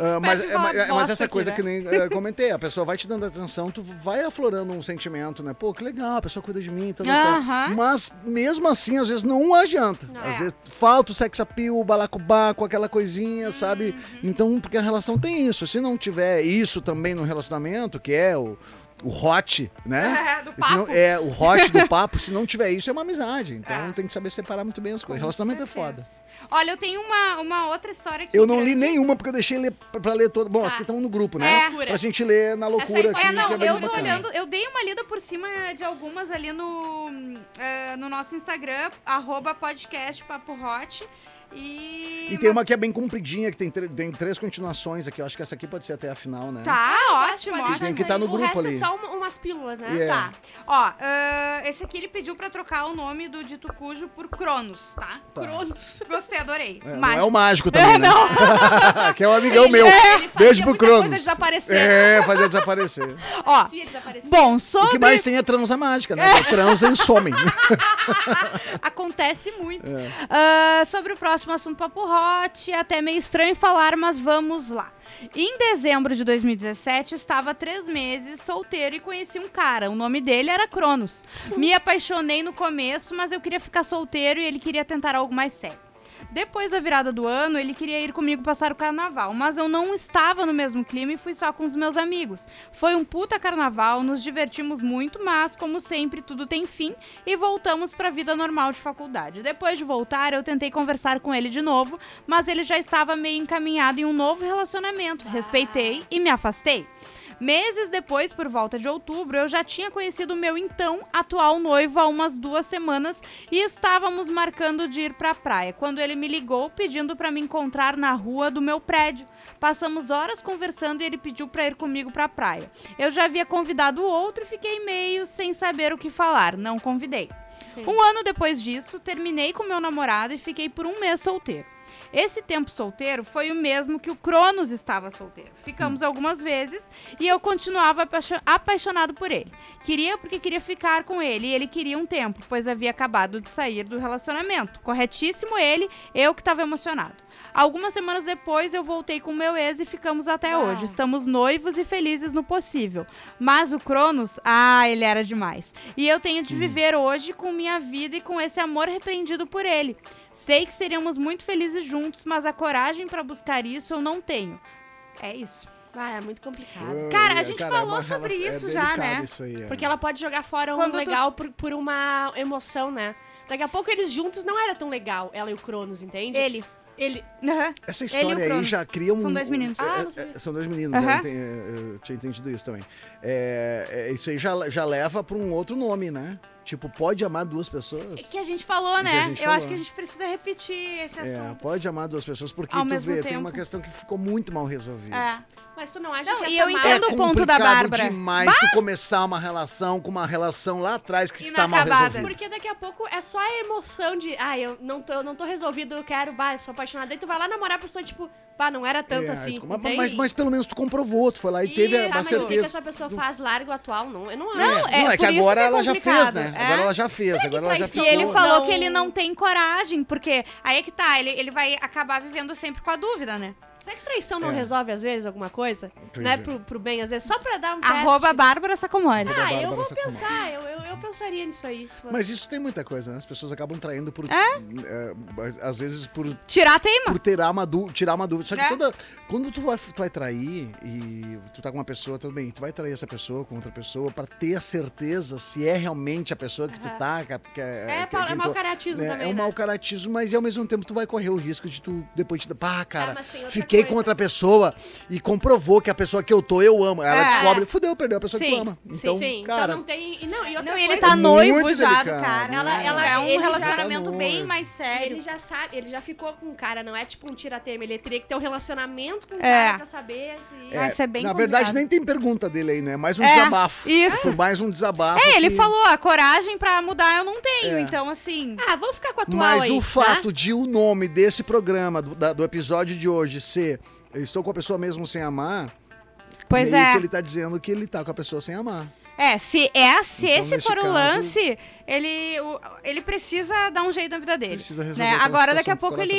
Ah, mas, é, mas- é- mas essa aqui, coisa né? que nem eh, comentei, a pessoa vai te dando atenção, tu vai aflorando um sentimento, né? Pô, que legal, a pessoa cuida de mim, tá, tá. Aham. Mas mesmo assim, às vezes não adianta. Não. Às É. vezes falta o sex appeal, o balacobaco, aquela coisinha, sabe? Uhum. Então, porque a relação tem isso. Se não tiver isso também no relacionamento, que é o, o hot, né? É, do se não- papo. é o hot do papo, se não tiver isso, é uma amizade. Então É. tem que saber separar muito bem as coisas. Com Relacionamento é certeza. foda. Olha, eu tenho uma, uma outra história aqui. Eu não li nenhuma porque eu deixei ler pra pra ler toda. Bom, as Tá. que estão no grupo, né? É. Pra gente ler na loucura aí aqui, É, não, que é eu tô bacana. olhando, eu dei uma lida por cima de algumas ali no, eh, no nosso Instagram, arroba podcast Papo Hot. E. E tem uma que é bem compridinha, que tem, tem três continuações aqui. Eu acho que essa aqui pode ser até a final, né? Tá, ótimo, ótimo. Tem que tá no o grupo resto ali. é só uma- umas pílulas, né? Yeah. Tá. Ó, ah, esse aqui ele pediu pra trocar o nome do dito cujo por Cronos, tá? Tá. Cronos. Gostei, adorei. É, não Mágico. é o mágico também, né? que é um amigão meu. Ele fazia Beijo pro muita coisa Cronos. desaparecer. É, fazer desaparecer. Ó, Se desaparecer. bom, O sobre... que mais tem é transa mágica, né? Transa e somem. Acontece muito. É. Ah, sobre o próximo assunto Papo Hot, é até meio estranho falar, mas vamos lá. Em dezembro de 2017, estava três meses solteiro e conheci um cara. O nome dele era Cronos. Me apaixonei no começo, mas eu queria ficar solteiro e ele queria tentar algo mais sério. Depois da virada do ano, ele queria ir comigo passar o carnaval, mas eu não estava no mesmo clima e fui só com os meus amigos. Foi um puta carnaval, nos divertimos muito, mas como sempre tudo tem fim e voltamos pra vida normal de faculdade. Depois de voltar, eu tentei conversar com ele de novo, mas ele já estava meio encaminhado em um novo relacionamento. Respeitei e me afastei. Meses depois, por volta de outubro, eu já tinha conhecido meu então atual noivo há umas duas semanas e estávamos marcando de ir pra praia, quando ele me ligou pedindo pra me encontrar na rua do meu prédio. Passamos horas conversando e ele pediu pra ir comigo pra praia. Eu já havia convidado o outro e fiquei meio sem saber o que falar, não convidei. Sim. Um ano depois disso, terminei com meu namorado e fiquei por um mês solteiro. Esse tempo solteiro foi o mesmo que o Cronos estava solteiro. Ficamos algumas vezes e eu continuava apaixo- apaixonado por ele. Queria porque queria ficar com ele e ele queria um tempo, pois havia acabado de sair do relacionamento. Corretíssimo ele, eu que estava emocionado. Algumas semanas depois eu voltei com meu ex e ficamos até Uau. hoje. Estamos noivos e felizes no possível. Mas o Cronos, ah, ele era demais. E eu tenho de viver hoje com minha vida e com esse amor repreendido por ele. Sei que seríamos muito felizes juntos, mas a coragem pra buscar isso eu não tenho. É isso. Ah, é muito complicado. Cara, a É, gente é falou uma sobre relação- isso é já, né? Isso aí, é. Porque ela pode jogar fora um Quando tu- legal por, por uma emoção, né? Daqui a pouco eles juntos não era tão legal, ela e o Cronos, entende? Ele. Ele. Aham. Essa Ele história aí Cronos. já cria um. São dois meninos. é- Ah, é- sabia. são dois meninos, Aham. eu, entendi- eu tinha entendido isso também. É, é, isso aí já, já leva pra um outro nome, né? Tipo, pode amar duas pessoas? É Que a gente falou, né? gente eu falou. acho que a gente precisa repetir esse É, assunto. pode amar duas pessoas, porque Ao tu mesmo vê, tem uma tempo. questão que ficou muito mal resolvida. É. Mas tu não acha Não, que e essa eu entendo o ponto da Bárbara. demais tu começar uma relação com uma relação lá atrás que está mal resolvida. Porque daqui a pouco é só a emoção de, ah, eu não tô, eu não tô resolvido, eu quero, bah, eu sou apaixonada. Aí tu vai lá namorar a pessoa, tipo, bah, não era tanto É, assim. tipo, mas, mas, mas pelo menos tu comprovou, tu foi lá e teve Isso, a Tá, uma mas o que, que certeza. essa pessoa faz largo atual? Não, eu não acho. Não, é não, é que por isso agora que é ela já fez, né? é. Agora ela já fez, que agora ela já E ele falou que ele não tem coragem, porque aí é que tá, ele, ele vai acabar vivendo sempre com a dúvida, né? Será que traição não É. resolve, às vezes, alguma coisa? Pois né, é. pro, pro bem, às vezes, só pra dar um teste. Arroba Bárbara Sacomori. Ah, Bárbara eu vou Sacomori. pensar, eu, eu, eu pensaria nisso aí. Se fosse. Mas isso tem muita coisa, né? As pessoas acabam traindo por. é, às vezes por Tirar a teima. por tirar uma, dú- tirar uma dúvida. Só que É. toda, quando tu vai, tu vai trair e tu tá com uma pessoa, tudo bem, tu vai trair essa pessoa com outra pessoa pra ter a certeza se é realmente a pessoa que tu tá. Que, que, é, que- pa- é quem mau caratismo né? também, É um né? mau caratismo, mas ao mesmo tempo tu vai correr o risco de tu depois te dar. Pá, cara, mas tem outra fiquei coisa. com outra pessoa e comprovou que a pessoa que eu tô, eu amo. Ela É. descobre, fudeu, perdeu a pessoa que Sim, tu ama. Sim, Então, sim. cara. Então não tem. e Não, e outra Não, ele tá noivo muito já do cara. Ela- né? ela- é um já relacionamento tá bem noivo. mais sério. Ele já sabe, ele já ficou com o cara, não é tipo um tiratema. Ele teria que ter um relacionamento com o É. cara pra saber se. Ah, isso é bem Na verdade, complicado. nem tem pergunta dele aí, né? Mais um É, desabafo. isso. Mais um desabafo. É, ele que- falou, a coragem pra mudar eu não tenho, É. então assim... Ah, vamos ficar com a atual Mas aí, o né? fato de o nome desse programa, do, da- do episódio de hoje, ser Estou com a pessoa mesmo sem amar, Pois meio é. que ele tá dizendo que ele tá com a pessoa sem amar. É, se, é, se Então, esse for o caso- lance, ele, ele precisa dar um jeito na vida dele. Precisa resolver né? Agora, daqui a pouco, ele,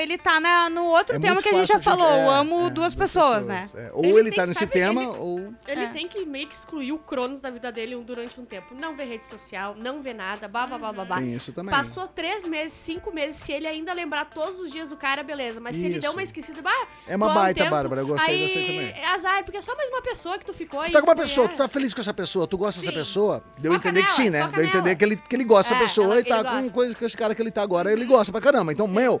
ele tá na- no outro É tema que a gente já falou. é, eu amo é, duas pessoas, né? é. Ou Ele ele, tá nesse saber, tema, ele- ou. Ele É. tem que meio que excluir o Cronos da vida dele durante um tempo. Não vê rede social, não vê nada, babá, babá. Tem isso também. Passou três meses, cinco meses, se ele ainda lembrar todos os dias do cara, beleza. Mas se ele deu Isso. uma esquecida, bah, É uma bom, um baita, tempo, Bárbara. Eu gostei aí, dessa aí também. É azar, porque é só mais uma pessoa que tu ficou Tu aí. tá com uma pessoa, tu tá feliz com essa pessoa, tu gosta dessa pessoa, deu a entender que sim, né? Entender que ele, que ele gosta É, dessa pessoa ela- e tá com coisa que esse cara que ele tá agora, ele gosta pra caramba. Então, meu,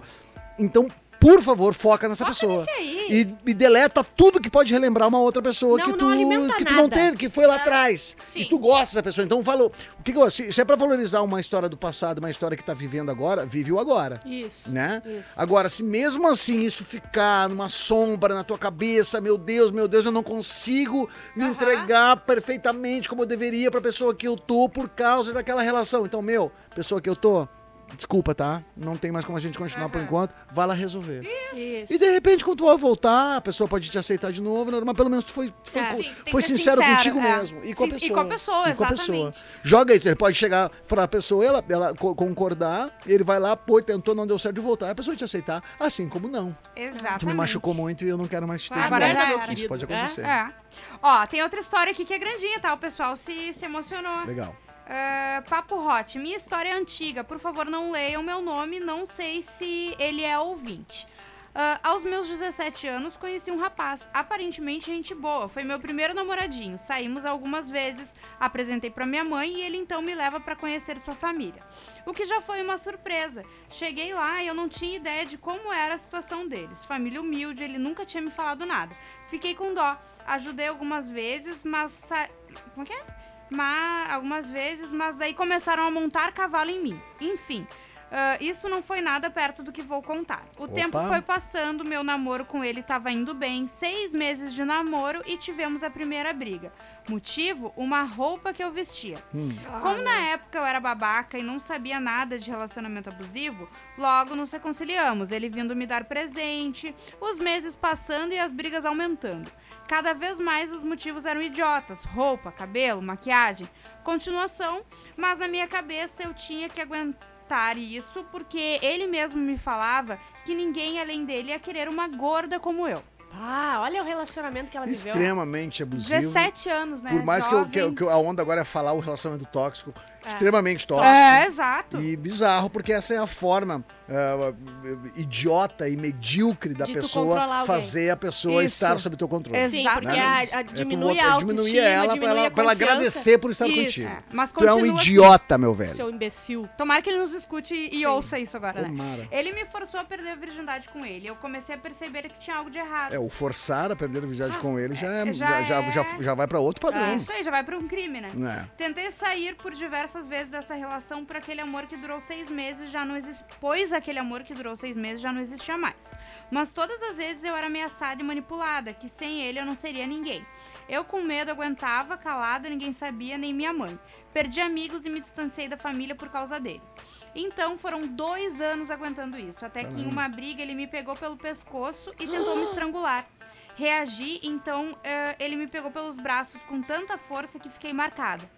então, por favor, foca nessa Foca pessoa. E, e deleta tudo que pode relembrar uma outra pessoa Não- que não tu, alimenta que tu não teve, que foi lá atrás. Sim. E tu gosta dessa pessoa. Então, falou. O que que eu, se, se é pra valorizar uma história do passado, uma história que tá vivendo agora, vive o agora. Isso. Né? Isso. Agora, se mesmo assim isso ficar numa sombra na tua cabeça, meu Deus, meu Deus, eu não consigo me entregar perfeitamente como eu deveria pra pessoa que eu tô por causa daquela relação. Então, meu, pessoa que eu tô, desculpa, tá? Não tem mais como a gente continuar por Aham. enquanto. Vai lá resolver. Isso. E de repente, quando tu vai voltar, a pessoa pode te aceitar de novo, né? mas pelo menos tu foi, foi, É. foi ser sincero, sincero, contigo é. mesmo. E com a pessoa. e com a pessoa, E com a pessoa. exatamente. Joga isso, ele pode chegar pra pessoa, ela, ela co- concordar, ele vai lá, pô, tentou, não deu certo de voltar, a pessoa te aceitar, assim como não. Exatamente. Tu me machucou muito e eu não quero mais te ter de Agora volta. meu era. Isso pode querido, acontecer. É. Ó, tem outra história aqui que é grandinha, tá? O pessoal se, se emocionou. Legal. É, Papo Hot, minha história é antiga. Por favor, não leiam meu nome. Não sei se ele é ouvinte. Ah, aos meus 17 anos, conheci um rapaz, aparentemente gente boa. Foi meu primeiro namoradinho. Saímos algumas vezes, apresentei pra minha mãe e ele então me leva pra conhecer sua família. O que já foi uma surpresa. Cheguei lá e eu não tinha ideia de como era a situação deles. Família humilde, ele nunca tinha me falado nada. Fiquei com dó. Ajudei algumas vezes, mas. sa- Como é que é? Mas algumas vezes, mas daí começaram a montar cavalo em mim. Enfim, ah, isso não foi nada perto do que vou contar. O Opa. tempo foi passando, meu namoro com ele estava indo bem, seis meses de namoro e tivemos a primeira briga. Motivo? Uma roupa que eu vestia. Hum. Como na época eu era babaca e não sabia nada de relacionamento abusivo, logo nos reconciliamos. Ele vindo me dar presente, os meses passando e as brigas aumentando. Cada vez mais os motivos eram idiotas: roupa, cabelo, maquiagem. Continuação, mas na minha cabeça eu tinha que aguentar isso porque ele mesmo me falava que ninguém além dele ia querer uma gorda como eu. Ah, olha o relacionamento que ela viveu. Extremamente abusivo. 17 anos, né? Por mais que, eu, que, que a onda agora é falar o relacionamento tóxico, extremamente tóxico. É, exato. E bizarro, porque essa é a forma ah, idiota e medíocre da De pessoa fazer a pessoa Isso. estar sob teu controle. Exato. Sim, porque Exatamente. a, a, É tu diminui botar- a autoestima, diminuir ela pra diminui ela, a pra ela agradecer por estar Isso. contigo. É, mas Tu é um assim. idiota, meu velho. Seu imbecil. Tomara que ele nos escute e Sim. ouça isso agora, né? Tomara. Ele me forçou a perder a virgindade com ele. Eu comecei a perceber que tinha algo de errado. É o forçar a perder a virgindade com ele já, é, já já, já, é- já, já vai pra outro padrão. É isso aí, já vai pra um crime, né? É. Tentei sair por diversas vezes dessa relação por aquele amor que durou seis meses já não existe. Pois aquele amor que durou seis meses já não existia mais. Mas todas as vezes eu era ameaçada e manipulada, que sem ele eu não seria ninguém. Eu com medo aguentava, calada, ninguém sabia, nem minha mãe. Perdi amigos e me distanciei da família por causa dele. Então foram dois anos aguentando isso, até que em uma briga ele me pegou pelo pescoço e tentou me estrangular. Reagi, então eh, ele me pegou pelos braços com tanta força que fiquei marcada.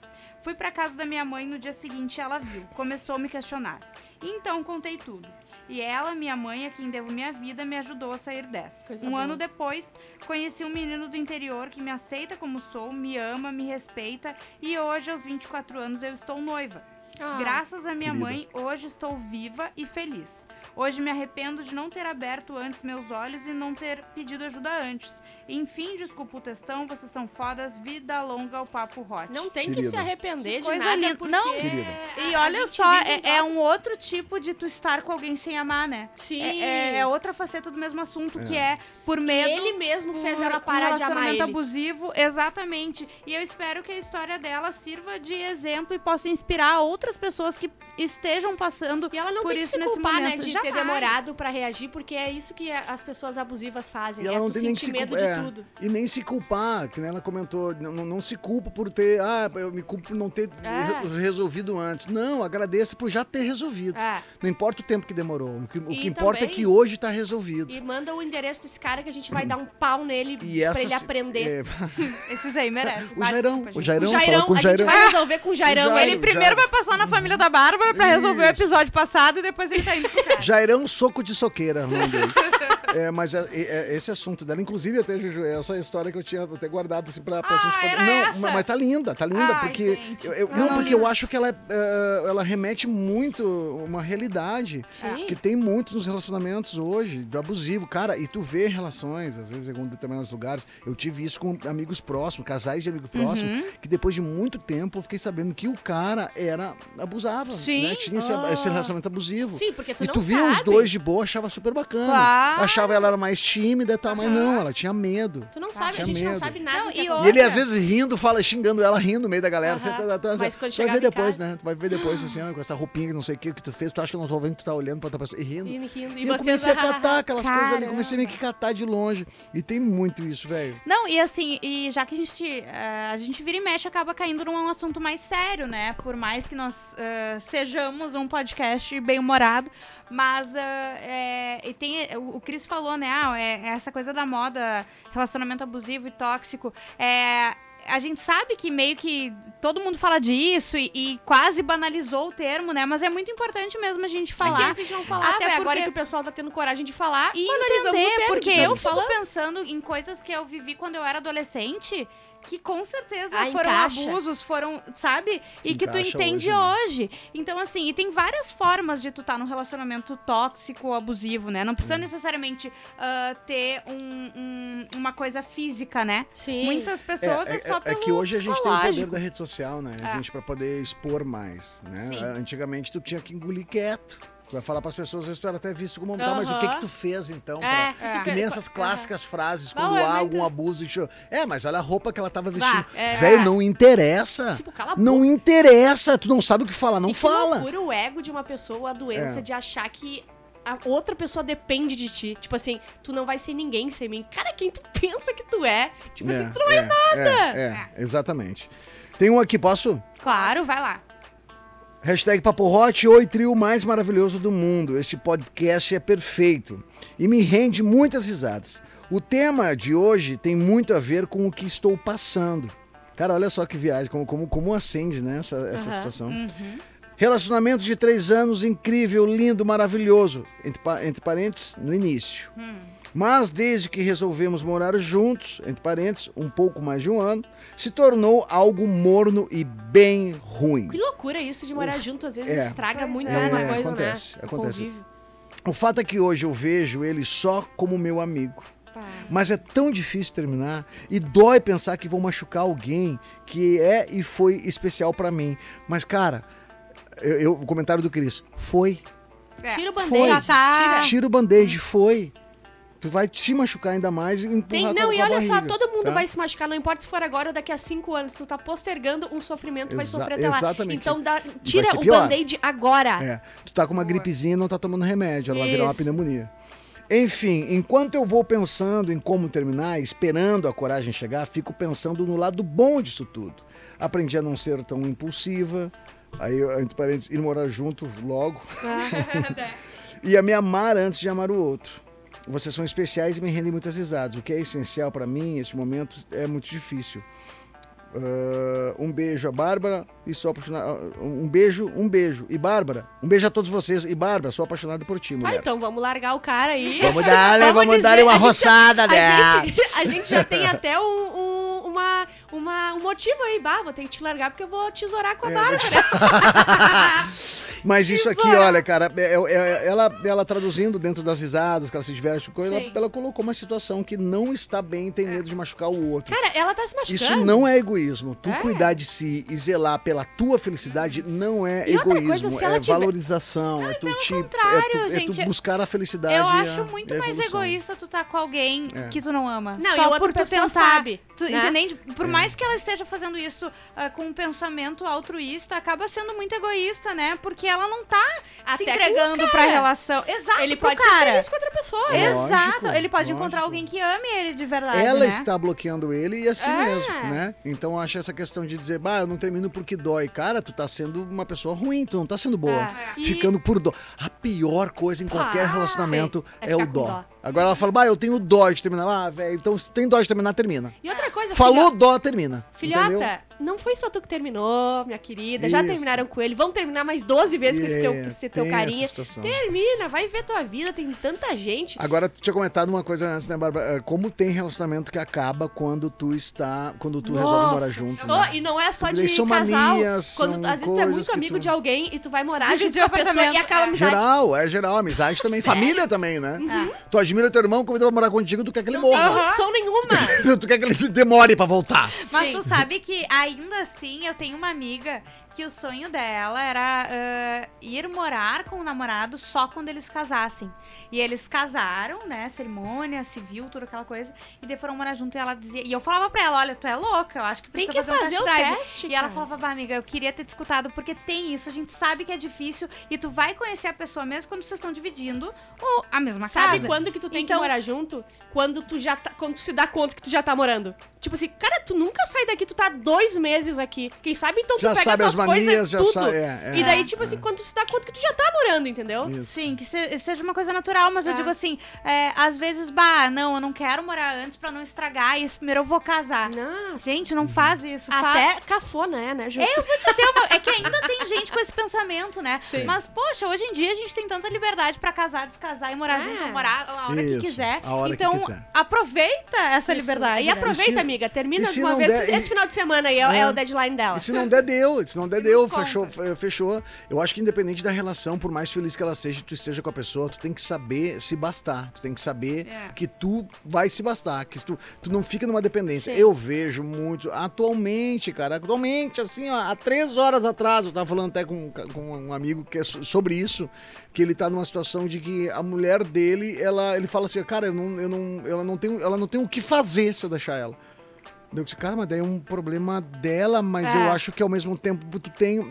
Fui pra casa da minha mãe no dia seguinte e ela viu. Começou a me questionar. Então contei tudo. E ela, minha mãe, a quem devo minha vida, me ajudou a sair dessa. Coisa um boa. ano depois, conheci um menino do interior que me aceita como sou, me ama, me respeita e hoje, aos 24 anos, eu estou noiva. Ah, Graças à minha querida. mãe, hoje estou viva e feliz. Hoje me arrependo de não ter aberto antes meus olhos e não ter pedido ajuda antes. Enfim, desculpa o textão, vocês são fodas, vida longa ao papo hot. Não tem que Querida. se arrepender de Coisa nada, linda. porque Não. Querida. E olha só, é, é um outro tipo de tu estar com alguém sem amar, né? Sim. É, é- é outra faceta do mesmo assunto, que é por medo. Ele mesmo por fez ela um parar de amar relacionamento ele. abusivo, exatamente. E eu espero que a história dela sirva de exemplo e possa inspirar outras pessoas que estejam passando E ela não por tem que isso se nesse culpar, né, de ter Jamais. demorado pra reagir, porque é isso que as pessoas abusivas fazem. E é ela não tu tem nem que sentir se medo de é, tudo. E nem se culpar, que nem ela comentou. Não, não- se culpa por ter. Ah, eu me culpo por não ter É. re- resolvido antes. Não, agradeça por já ter resolvido. É. Não importa o tempo que demorou. O que, o que importa é que hoje tá resolvido. E manda o endereço desse cara que a gente vai dar um pau nele E pra essa ele aprender. é, Esses aí merecem. o Jairão, desculpa, o. Jairão, o Jairão, com o a Jairão. gente vai resolver com o Jairão. Jairo, Ele Ele primeiro vai passar na família da Bárbara pra resolver o episódio passado e depois ele tá indo pro cara. Jairão Soco de Soqueira, o. É, mas é- é- esse assunto dela, inclusive até, Juju, essa é a história que eu tinha até guardado assim, pra, pra Ah, gente poder. não, essa? ma- mas tá linda, tá linda, Ai, porque. gente, eu- eu- não, não porque eu acho que ela, é, é, ela remete muito uma realidade Sim. que tem muito nos relacionamentos hoje, do abusivo. Cara, e tu vê relações, às vezes, em determinados lugares. Eu tive isso com amigos próximos, casais de amigos próximos, Uhum. que depois de muito tempo eu fiquei sabendo que o cara era abusava. Sim. Né? Tinha esse, Ah. esse relacionamento abusivo. Sim, porque tu E não tu via sabe. os dois de boa, achava super bacana. Claro. Achava ela era mais tímida e tal, mas não, ela tinha medo. Tu não sabe, a Tinha gente não medo. sabe nada. Não, e. E ele às vezes rindo, fala, xingando ela, rindo no meio da galera. Você Aham. tá- tá- Mas quando tu vai ver depois, casa- né? Tu vai ver depois, assim, ó, com essa roupinha que não sei o que que tu fez. Tu acha que eu não tô vendo que tu tá olhando pra outra pessoa e rindo. Rindo, rindo. E, E, eu você comecei a catar aquelas coisas ali, Caramba. comecei meio que catar de longe. E tem muito isso, velho. Não, e assim, e já que a gente, eh, a gente vira e mexe, acaba caindo num assunto mais sério, né? Por mais que nós eh, sejamos um podcast bem-humorado, mas eh, é, e tem, o, o Cris falou, né? Ah, é, essa coisa da moda, relacionamento abusivo e tóxico, é... A gente sabe que meio que todo mundo fala disso e, e quase banalizou o termo, né? Mas é muito importante mesmo a gente É que falar. antes a gente não falava, Até e agora porque- que o pessoal tá tendo coragem de falar, E entender, o termo, porque de eu fico falar. pensando em coisas que eu vivi quando eu era adolescente, que com certeza Ah, foram encaixa. abusos, foram, sabe? E que tu Encaixa entende hoje, hoje, Então, assim, e tem várias formas de tu estar num relacionamento tóxico ou abusivo, né? Não precisa necessariamente ah, ter um- um- uma coisa física, né? Sim. Muitas pessoas é, É, só é- é pelo que hoje a gente tem o poder da rede social, né? A É. gente pra poder expor mais, né? Sim. Antigamente tu tinha que engolir quieto. Tu vai falar pras pessoas, às vezes tu era até visto como, tá, mas o que que tu fez então? É, pra- tu Que nem essas clássicas frases, Não, quando é há muito- algum abuso. e show. É, mas olha a roupa que ela tava vestindo. é. Velho, não interessa. Tipo, cala a Não interessa. Tu não sabe o que falar, não E que fala. loucura o ego de uma pessoa, a doença É. de achar que a outra pessoa depende de ti. Tipo assim, tu não vai ser ninguém sem mim. Cara, quem tu pensa que tu é? Tipo assim, tu não é, nada. É, é, exatamente. Tem um aqui, posso? Claro, vai lá. Hashtag Papo Hot, oi trio mais maravilhoso do mundo. Este podcast é perfeito e me rende muitas risadas. O tema de hoje tem muito a ver com o que estou passando. Cara, olha só que viagem, como, como, como acende né, essa, essa Aham. situação. Uhum. Relacionamento de três anos, incrível, lindo, maravilhoso. Entre, entre parênteses, no início. Hum. Mas desde que resolvemos morar juntos, entre parênteses, um pouco mais de um ano, se tornou algo morno e bem ruim. Que loucura isso de morar junto, às vezes É. estraga muito é. alguma É, coisa, acontece, né? O acontece. convívio. O fato é que hoje eu vejo ele só como meu amigo. Mas é tão difícil terminar e dói pensar que vou machucar alguém que é e foi especial pra mim. Mas, cara, eu, eu- o comentário do Cris, foi. É. Tira o band-aid, tá. tira. Tira o band-aid, foi. Tu vai te machucar ainda mais e empurrar Tem, não, com e olha só, barriga, todo mundo tá? vai se machucar, não importa se for agora ou daqui a cinco anos. Se tu tá postergando um sofrimento, tu vai Exa- sofrer até lá. exatamente. Então dá- tira o band-aid agora. É, tu tá com uma gripezinha e não tá tomando remédio, ela vai virar uma Isso. pneumonia. Enfim, enquanto eu vou pensando em como terminar, esperando a coragem chegar, fico pensando no lado bom disso tudo. Aprendi a não ser tão impulsiva, aí, entre parênteses, ir morar junto logo, e a me amar antes de amar o outro. Vocês são especiais e me rendem muitas risadas. O que é essencial pra mim nesse momento é muito difícil. Ah, um beijo a Bárbara e sou apaixonada. Um beijo, um beijo. E Bárbara, um beijo a todos vocês. E Bárbara, sou apaixonada por ti, Ah, mulher. então vamos largar o cara aí. Vamos dar? Vamos dizer, dar uma a gente- roçada A dela. gente, a gente já tem até um, um- uma, uma- um motivo aí, bah, vou ter que te largar porque eu vou tesourar É, com a Bárbara. Mas isso aqui, olha, cara, é- é- ela, ela traduzindo dentro das risadas, que ela se diverte com ela, ela colocou uma situação que não está bem e tem medo de machucar o outro. Cara, ela tá se machucando. Isso não é egoísmo. Tu É. cuidar de si e zelar pela tua felicidade não é E outra egoísmo, coisa, se ela é tiver- valorização, é tu te contrário, é tu, é tu gente, buscar a felicidade. Eu e a- acho muito e a mais egoísta tu tá com alguém É. que tu não ama. Não, e Só outra por tu tentar. sabe, Tu, né? entende? Por É. mais que ela esteja fazendo isso ah, com um pensamento altruísta, acaba sendo muito egoísta, né? Porque ela não tá Até se entregando pra relação. Exato, Ele pode ser cara. feliz com outra pessoa. É. Exato, Lógico, ele pode lógico. encontrar alguém que ame ele de verdade, Ela né? está bloqueando ele e assim É. mesmo, né? Então eu acho essa questão de dizer, bah, eu não termino porque dói. Cara, tu tá sendo uma pessoa ruim, tu não tá sendo boa. É. Ficando por dó. A pior coisa em qualquer Ah, relacionamento sim, é é, o dó. dó. Agora ela fala, bah, eu tenho dó de terminar. Ah, velho, então se tu tem dó de terminar, termina. E outra coisa, Falou dó, termina. Filhota, entendeu? não foi só tu que terminou, minha querida. Já Isso. terminaram com ele. Vão terminar mais 12 vezes com esse teu, É, esse teu tem carinha. Termina, vai ver tua vida, tem tanta gente. Agora, tu tinha comentado uma coisa antes, né, Bárbara? Eh, Como tem relacionamento que acaba quando tu está. Quando tu resolve Nossa. morar junto. Oh, né? e não é só de são casal. manias, Quando são tu- às vezes tu é muito amigo tu- de alguém e tu vai morar junto com a pessoa e acaba é. amizade. Geral, é geral. Amizade também. Sério? Família também, né? Uhum. Tu admira teu irmão, convida pra morar contigo, tu quer que ele Não tem morra. condição nenhuma. tu quer que ele demore pra voltar. Mas Sim. tu sabe que ainda assim eu tenho uma amiga que o sonho dela era ah, ir morar com o namorado só quando eles casassem. E eles casaram, né? Cerimônia, civil, toda aquela coisa. E daí foram morar junto e ela dizia. E eu falava pra ela: olha, tu é louca, eu acho que Tem precisa que fazer, fazer um o test drive. teste. E ela falava, bah, amiga, eu queria ter te escutado, porque tem isso, a gente sabe que é difícil e tu vai conhecer a pessoa mesmo quando vocês estão dividindo o, a mesma Sabe casa. quando que tu tem Então- que morar junto? Quando tu já tá, quando tu se dá conta que tu já tá morando. Tipo assim, cara, tu nunca sai daqui, tu tá dois meses aqui. Quem sabe então tu Já pega sabe as manias, coisas, já tudo. sabe. É, é, E daí, é, tipo assim, quando tu se dá conta que tu já tá morando, entendeu? Isso. Sim, que se- seja uma coisa natural, mas eu É. digo assim, é, às vezes, bah, não, eu não quero morar antes pra não estragar, e esse primeiro eu vou casar. Nossa. Gente, não faz isso. faz- Até cafona é, né, Ju? Eu vou dizer, uma- é que ainda tem gente com esse pensamento, né? Sim. Mas, poxa, hoje em dia a gente tem tanta liberdade pra casar, descasar e morar É. junto, morar a hora Isso, que quiser. a hora que então, quiser. aproveita essa Isso. liberdade. E né? aproveita, se- amiga. Termina de uma vez. der- esse, esse final de semana aí é, É. é o deadline dela. E se não der, deu. Se não der, deu. Fechou, fe- fechou. Eu acho que independente da relação, por mais feliz que ela seja, tu esteja com a pessoa, tu tem que saber se bastar. Tu tem que saber É. que tu vai se bastar. Que tu, tu não fica numa dependência. Sim. Eu vejo muito. Atualmente, cara, atualmente, assim, ó, há três horas atrás, eu tava falando até com, com um amigo que é so- sobre isso, que ele tá numa situação de que a mulher dele, ela, ele fala assim, cara, eu não, eu não, ela, não tem, ela não tem o que fazer se eu deixar ela. Eu disse, cara, mas daí é um problema dela, mas É. eu acho que ao mesmo tempo tu tem.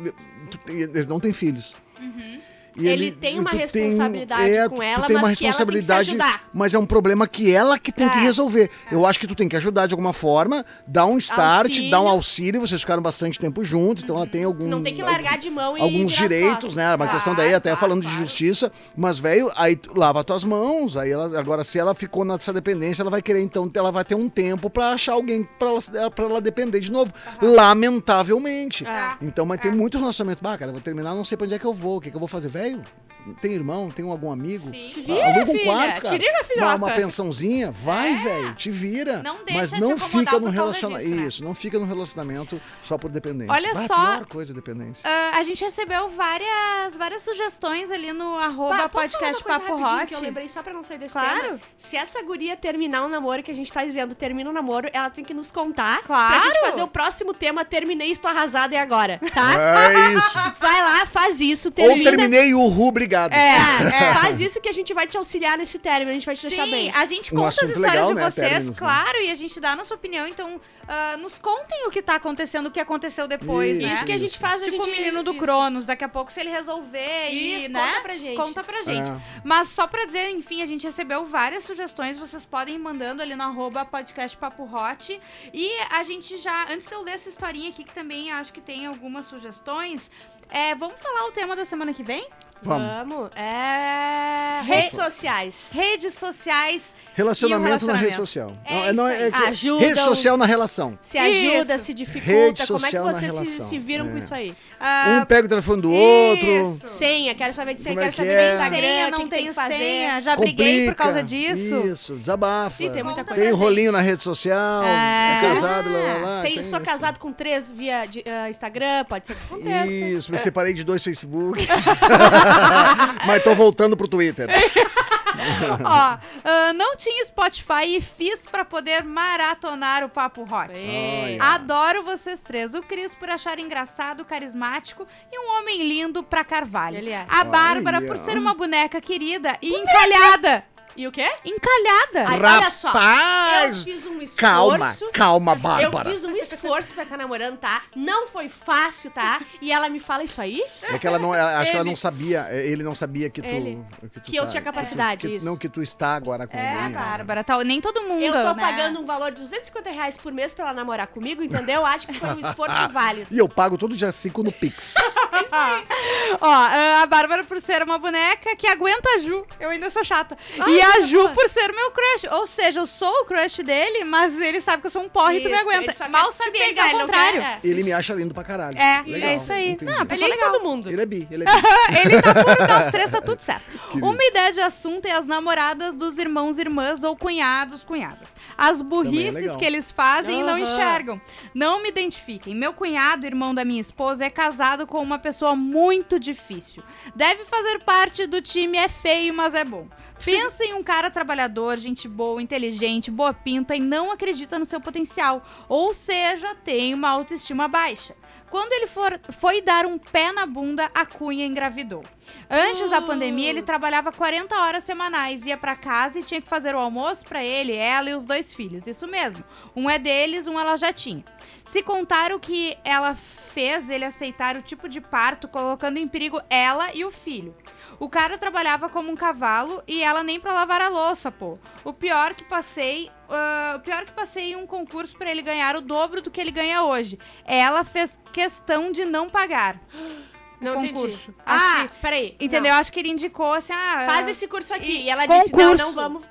tu tem- eles não têm filhos. E Ele tem uma responsabilidade é, com ela, tem uma mas que ela tem que se responsabilidade, ajudar. mas é um problema que ela que tem que É. resolver. Eu acho que tu tem que ajudar de alguma forma, dar um start, Auxílio. dar um auxílio, vocês ficaram bastante tempo juntos, então ela tem algum Tu não tem que largar de mão e alguns direitos, né? Uma Claro, questão daí até claro, falando de claro. justiça, mas velho, aí tu lava tuas mãos, aí ela agora se ela ficou nessa dependência, ela vai querer então, ela vai ter um tempo pra achar alguém pra ela, pra ela depender de novo, lamentavelmente. É. Então, mas tem muitos relacionamentos, bah, cara, vou terminar, não sei pra onde é que eu vou, o que, que eu vou fazer, velho? they Tem irmão, tem algum amigo? Sim. Te vira, Aluga um filha. quarto, cara. Te vira, Uma, filhota. uma pensãozinha, vai, É. velho, te vira. Não deixa mas não fica no relacionamento. né? Isso, não fica no relacionamento só por dependência. Olha Bah, só- A pior coisa é dependência. Ah, a gente recebeu várias, várias sugestões ali no arroba posso podcast Papo Hot. que eu lembrei só pra não sair desse Claro. tema? Se essa guria terminar o namoro, que a gente tá dizendo termina o namoro, ela tem que nos contar Claro. pra gente fazer o próximo tema Terminei, estou arrasada e agora, tá? É isso. Vai lá, faz isso, Ou termina. terminei o Ru, obrigado. É, é. Faz isso que a gente vai te auxiliar nesse término, a gente vai te deixar Sim, bem. a gente Um conta as assunto histórias legal, de né, vocês, términos, né? claro, e a gente dá a nossa opinião. Então, ah, nos contem o que tá acontecendo, o que aconteceu depois, Isso, né? Isso que a gente faz, a Tipo gente... o menino do isso. Cronos, daqui a pouco, se ele resolver Isso, e, né? conta pra gente. Conta pra gente. É. Mas só pra dizer, enfim, a gente recebeu várias sugestões, vocês podem ir mandando ali no arroba podcast Papo Hot. E a gente já, antes de eu ler essa historinha aqui, que também acho que tem algumas sugestões, é, vamos falar o tema da semana que vem? Vamos. Vamos. É... Re- Redes sociais. Redes sociais. Relacionamento, na rede social. É não, é, é, Ajudam. Rede social na relação. Se ajuda, Isso. se dificulta. Rede Como é que vocês se, se viram com É. isso aí? ah, um pega o telefone do outro. isso. Senha, quero saber de senha, Como é quero que saber é? do Instagram, senha, não que tem tenho que fazer. senha, já briguei por causa Complica. disso. Isso, desabafa. Sim, tem muita Conta coisa. Tem rolinho na rede social, É. é casado, lá, lá, lá. Tem, sou isso. casado com três via de- ah, Instagram, pode ser que aconteça. Isso, me separei de dois Facebook. Mas tô voltando pro Twitter. Ó, ah, não tinha Spotify e fiz pra poder maratonar o Papo Hot. Ei. Adoro vocês três. O Cris por achar engraçado, carismático e um homem lindo pra Carvalho. Ele é. A Bárbara Olha. por ser uma boneca querida e encalhada. E o quê? Encalhada. Ai, olha só. Eu fiz um esforço. Calma, calma, Eu Bárbara. fiz um esforço pra estar namorando, tá? Não foi fácil, tá? E ela me fala isso aí? É que ela não, ela- acho que ela não sabia, é, ele não sabia que tu. Ele. Que, tu Que eu tá- tinha capacidade, que- isso. Não, que tu está agora com É, alguém. Bárbara. Tá, nem todo mundo, Eu tô né? pagando um valor de 250 reais por mês pra ela namorar comigo, entendeu? Acho que foi um esforço válido. E eu pago todo dia 5 no Pix. Ó, ah, a Bárbara por ser uma boneca que aguenta a Ju. Eu ainda sou chata. Ai, e a Ju por ser meu crush. Ou seja, eu sou o crush dele, mas ele sabe que eu sou um porre e tu me aguenta. ele só Mal sabia ele que pegar, é o contrário. quer- Ele me acha lindo pra caralho. É, Legal, é isso aí. entendi. Não, a Ele é todo mundo. Ele é bi, ele é bi. Ele tá por nós três, tá tudo certo. Querido. Uma ideia de assunto é as namoradas dos irmãos, irmãs ou cunhados, cunhadas. As burrices legal. que eles fazem e não enxergam. Não me identifiquem. Meu cunhado, irmão da minha esposa, é casado com uma pessoa muito difícil. Deve fazer parte do time é feio, mas é bom. Pensa em um cara trabalhador, gente boa, inteligente, boa pinta e não acredita no seu potencial. Ou seja, tem uma autoestima baixa. Quando ele for, foi dar um pé na bunda, a Cunha engravidou. Antes da Uh. pandemia, ele trabalhava 40 horas semanais, ia pra casa e tinha que fazer o almoço pra ele, ela e os dois filhos. Isso mesmo. Um é deles, um ela já tinha. Se contar o que ela fez ele aceitar o tipo de parto, colocando em perigo ela e o filho. O cara trabalhava como um cavalo e ela nem pra lavar a louça, pô. O pior que passei, ah, o pior que passei em um concurso pra ele ganhar o dobro do que ele ganha hoje. Ela fez questão de não pagar. Não concurso. entendi. Ah, peraí. Entendeu? Acho que ele indicou assim, ah, Não. Faz esse curso aqui. E E ela disse, não, concurso. não vamos.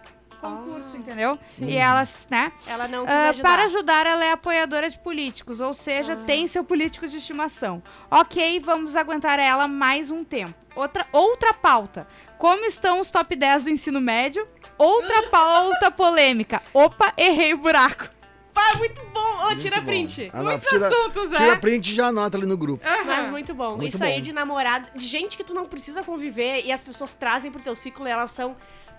Concurso, Ah, entendeu? sim. E ela, né? Ela não quis Ah, ajudar. para ajudar, ela é apoiadora de políticos, ou seja, Ah. tem seu político de estimação. Ok, vamos aguentar ela mais um tempo. Outra, outra pauta. Como estão os top 10 do ensino médio? Outra pauta polêmica. Opa, errei o buraco. Pá, muito bom. Ô, Muito tira bom. print. Ah, Muitos tira, assuntos, tira é? print e já anota ali no grupo. Mas muito bom. Muito Isso aí bom. de namorado, de gente que tu não precisa conviver e as pessoas trazem pro teu ciclo e elas são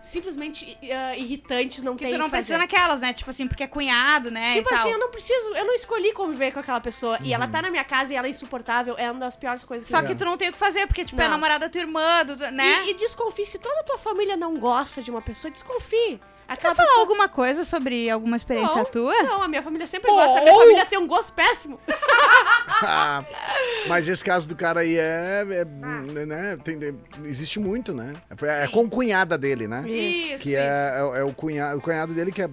simplesmente ah, irritantes, não Que tem tu não precisa naquelas, né? Tipo assim, porque é cunhado, né? Tipo e tal. assim, eu não preciso, eu não escolhi conviver com aquela pessoa e Uhum. ela tá na minha casa e ela é insuportável, é uma das piores coisas que Só eu que tu não tem o que fazer, porque, tipo, é Não. namorada da tua irmã, do, né? E, e desconfie, se toda a tua família não gosta de uma pessoa, desconfie. Aquela Quer falar pessoa... alguma coisa sobre alguma experiência Não, tua? Não, a minha família sempre gosta. A minha família tem um gosto péssimo. Ah, Mas esse caso do cara aí é. é, né, tem- tem- existe muito, né? É, é com cunhada dele, né? Isso, que é, é, é o, cunhado, o cunhado dele que é,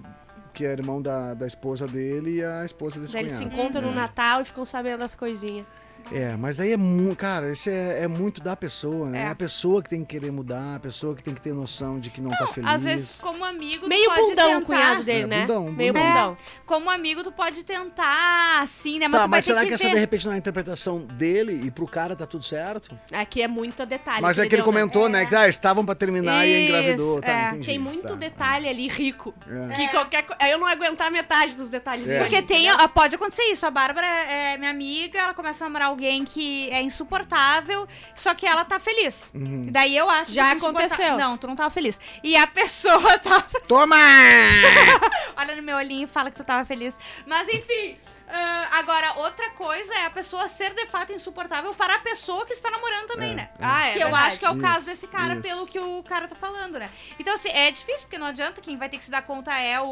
que é irmão da, da esposa dele e a esposa desse Daí eles se cunhado. encontram no Natal e ficam sabendo das coisinhas. É, mas aí é muito. Cara, isso é, é muito da pessoa, né? É. A pessoa que tem que querer mudar, a pessoa que tem que ter noção de que não, tá feliz. Às vezes, como amigo, Meio tu pode bundão tentar... o cunhado dele, É, né? bundão, Meio bundão. bundão. Como amigo, tu pode tentar, assim, né? Mas Tá, tu vai mas ter será que que essa ver. de repente não é a interpretação dele e pro cara tá tudo certo? Aqui é muito detalhe. mas é que ele né? comentou, né? Que ah, estavam pra terminar e Isso, engravidou. Tá, é. entendi. Tem muito Tá. detalhe ali rico. É. Que qualquer. Eu não aguentar metade dos detalhes. É. Porque tem, pode acontecer isso. A Bárbara é minha amiga, ela começa a namorar alguém que é insuportável, só que ela tá feliz. Uhum. E Daí eu acho Já que aconteceu. Não, tu não tava feliz. E a pessoa tava. Toma! Olha no meu olhinho e fala que tu tava feliz. Mas enfim. Ah, agora, outra coisa é a pessoa ser de fato insuportável para a pessoa que está namorando também, É, né? é. Ah, é que eu verdade. acho que é o caso Isso, desse cara, isso. pelo que o cara tá falando, né? Então, assim, é difícil, porque não adianta, quem vai ter que se dar conta é o,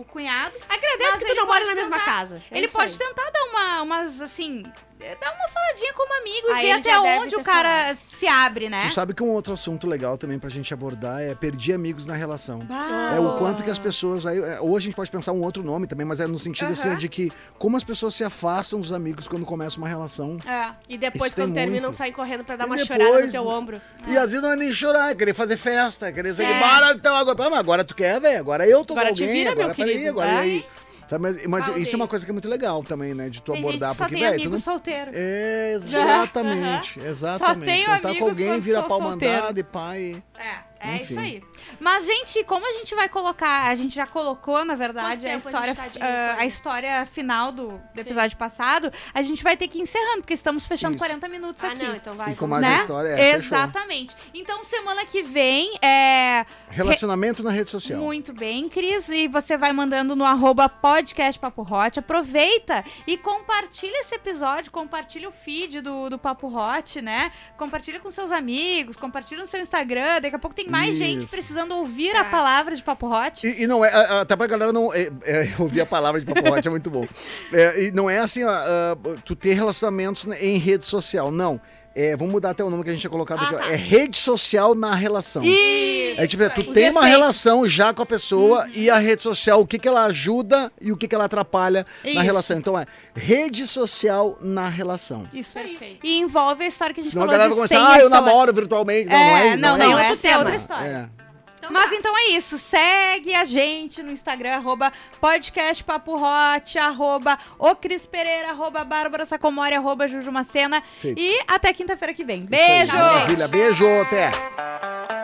o cunhado. Agradece que tu não mora na mesma casa. É ele pode aí. tentar dar uma, umas, assim, eh, dar uma faladinha como amigo e ver até onde o cara se abre, né? Tu sabe que um outro assunto legal também pra gente abordar é perder amigos na relação. Bah. É o quanto que as pessoas. Aí, é, ou a gente pode pensar um outro nome também, mas é no sentido assim Aham. de que como as pessoas se afastam dos amigos quando começa uma relação. É. E depois, tem quando terminam, saem correndo pra dar E uma depois- chorada no teu ombro. E às vezes não é nem chorar, é querer fazer festa, é querer dizer, É. bora então agora. Ah, agora tu quer, velho? Agora eu tô Agora com te alguém, vira, meu agora peraí, querido. agora É. aí. Sabe, mas mas Ah, isso é uma coisa que é muito legal também, né? De tu Tem gente abordar, que só porque, tem tu amigo não. solteiro. É, exatamente, exatamente. tenho Contar com amigos alguém, vira pau solteiro. mandado e pai. É, é Enfim. isso aí. Mas, gente, como a gente vai colocar? A gente já colocou, na verdade, a a história, gente tá de ah, coisa? a história final do, do episódio passado. A gente vai ter que ir encerrando, porque estamos fechando Isso. 40 minutos Ah, aqui. não, então vai. E com vamos mais lá. a história, é, fechou. Exatamente. Então, semana que vem é. Relacionamento na rede social. Muito bem, Cris. E você vai mandando no arroba podcast Papo Hot. Aproveita e compartilha esse episódio, compartilha o feed do, do Papo Hot, né? Compartilha com seus amigos, compartilha no seu Instagram. Daqui a pouco tem mais gente Isso. precisando ouvir a É. palavra de Papo Hot. E, e não é, até pra galera não. É, é, ouvir a palavra de Papo Hot é muito bom. É, e não é assim, ó, ah, tu ter relacionamentos em rede social, não. É, vamos mudar até o nome que a gente tinha colocado Ah, aqui. ó. tá. É rede social na relação. Isso! É tipo, é, tu aí. tem Os uma efeitos. relação já com a pessoa e a rede social, o que, que ela ajuda e o que, que ela atrapalha na Isso. relação. Então é rede social na relação. Isso aí. Perfeito. E envolve a história que a gente Senão a falou galera vai começar, ah, eu namoro virtualmente. Não, É, não é não, não, não, é essa isso. é outra tema. história. É. Mas então é isso. Segue a gente no Instagram, arroba podcast Papo Hot, arroba o Cris Pereira, arroba Bárbara Sacomori, arroba Juju Macena. Feito. E até quinta-feira que vem. Beijo! Maravilha, beijo, até.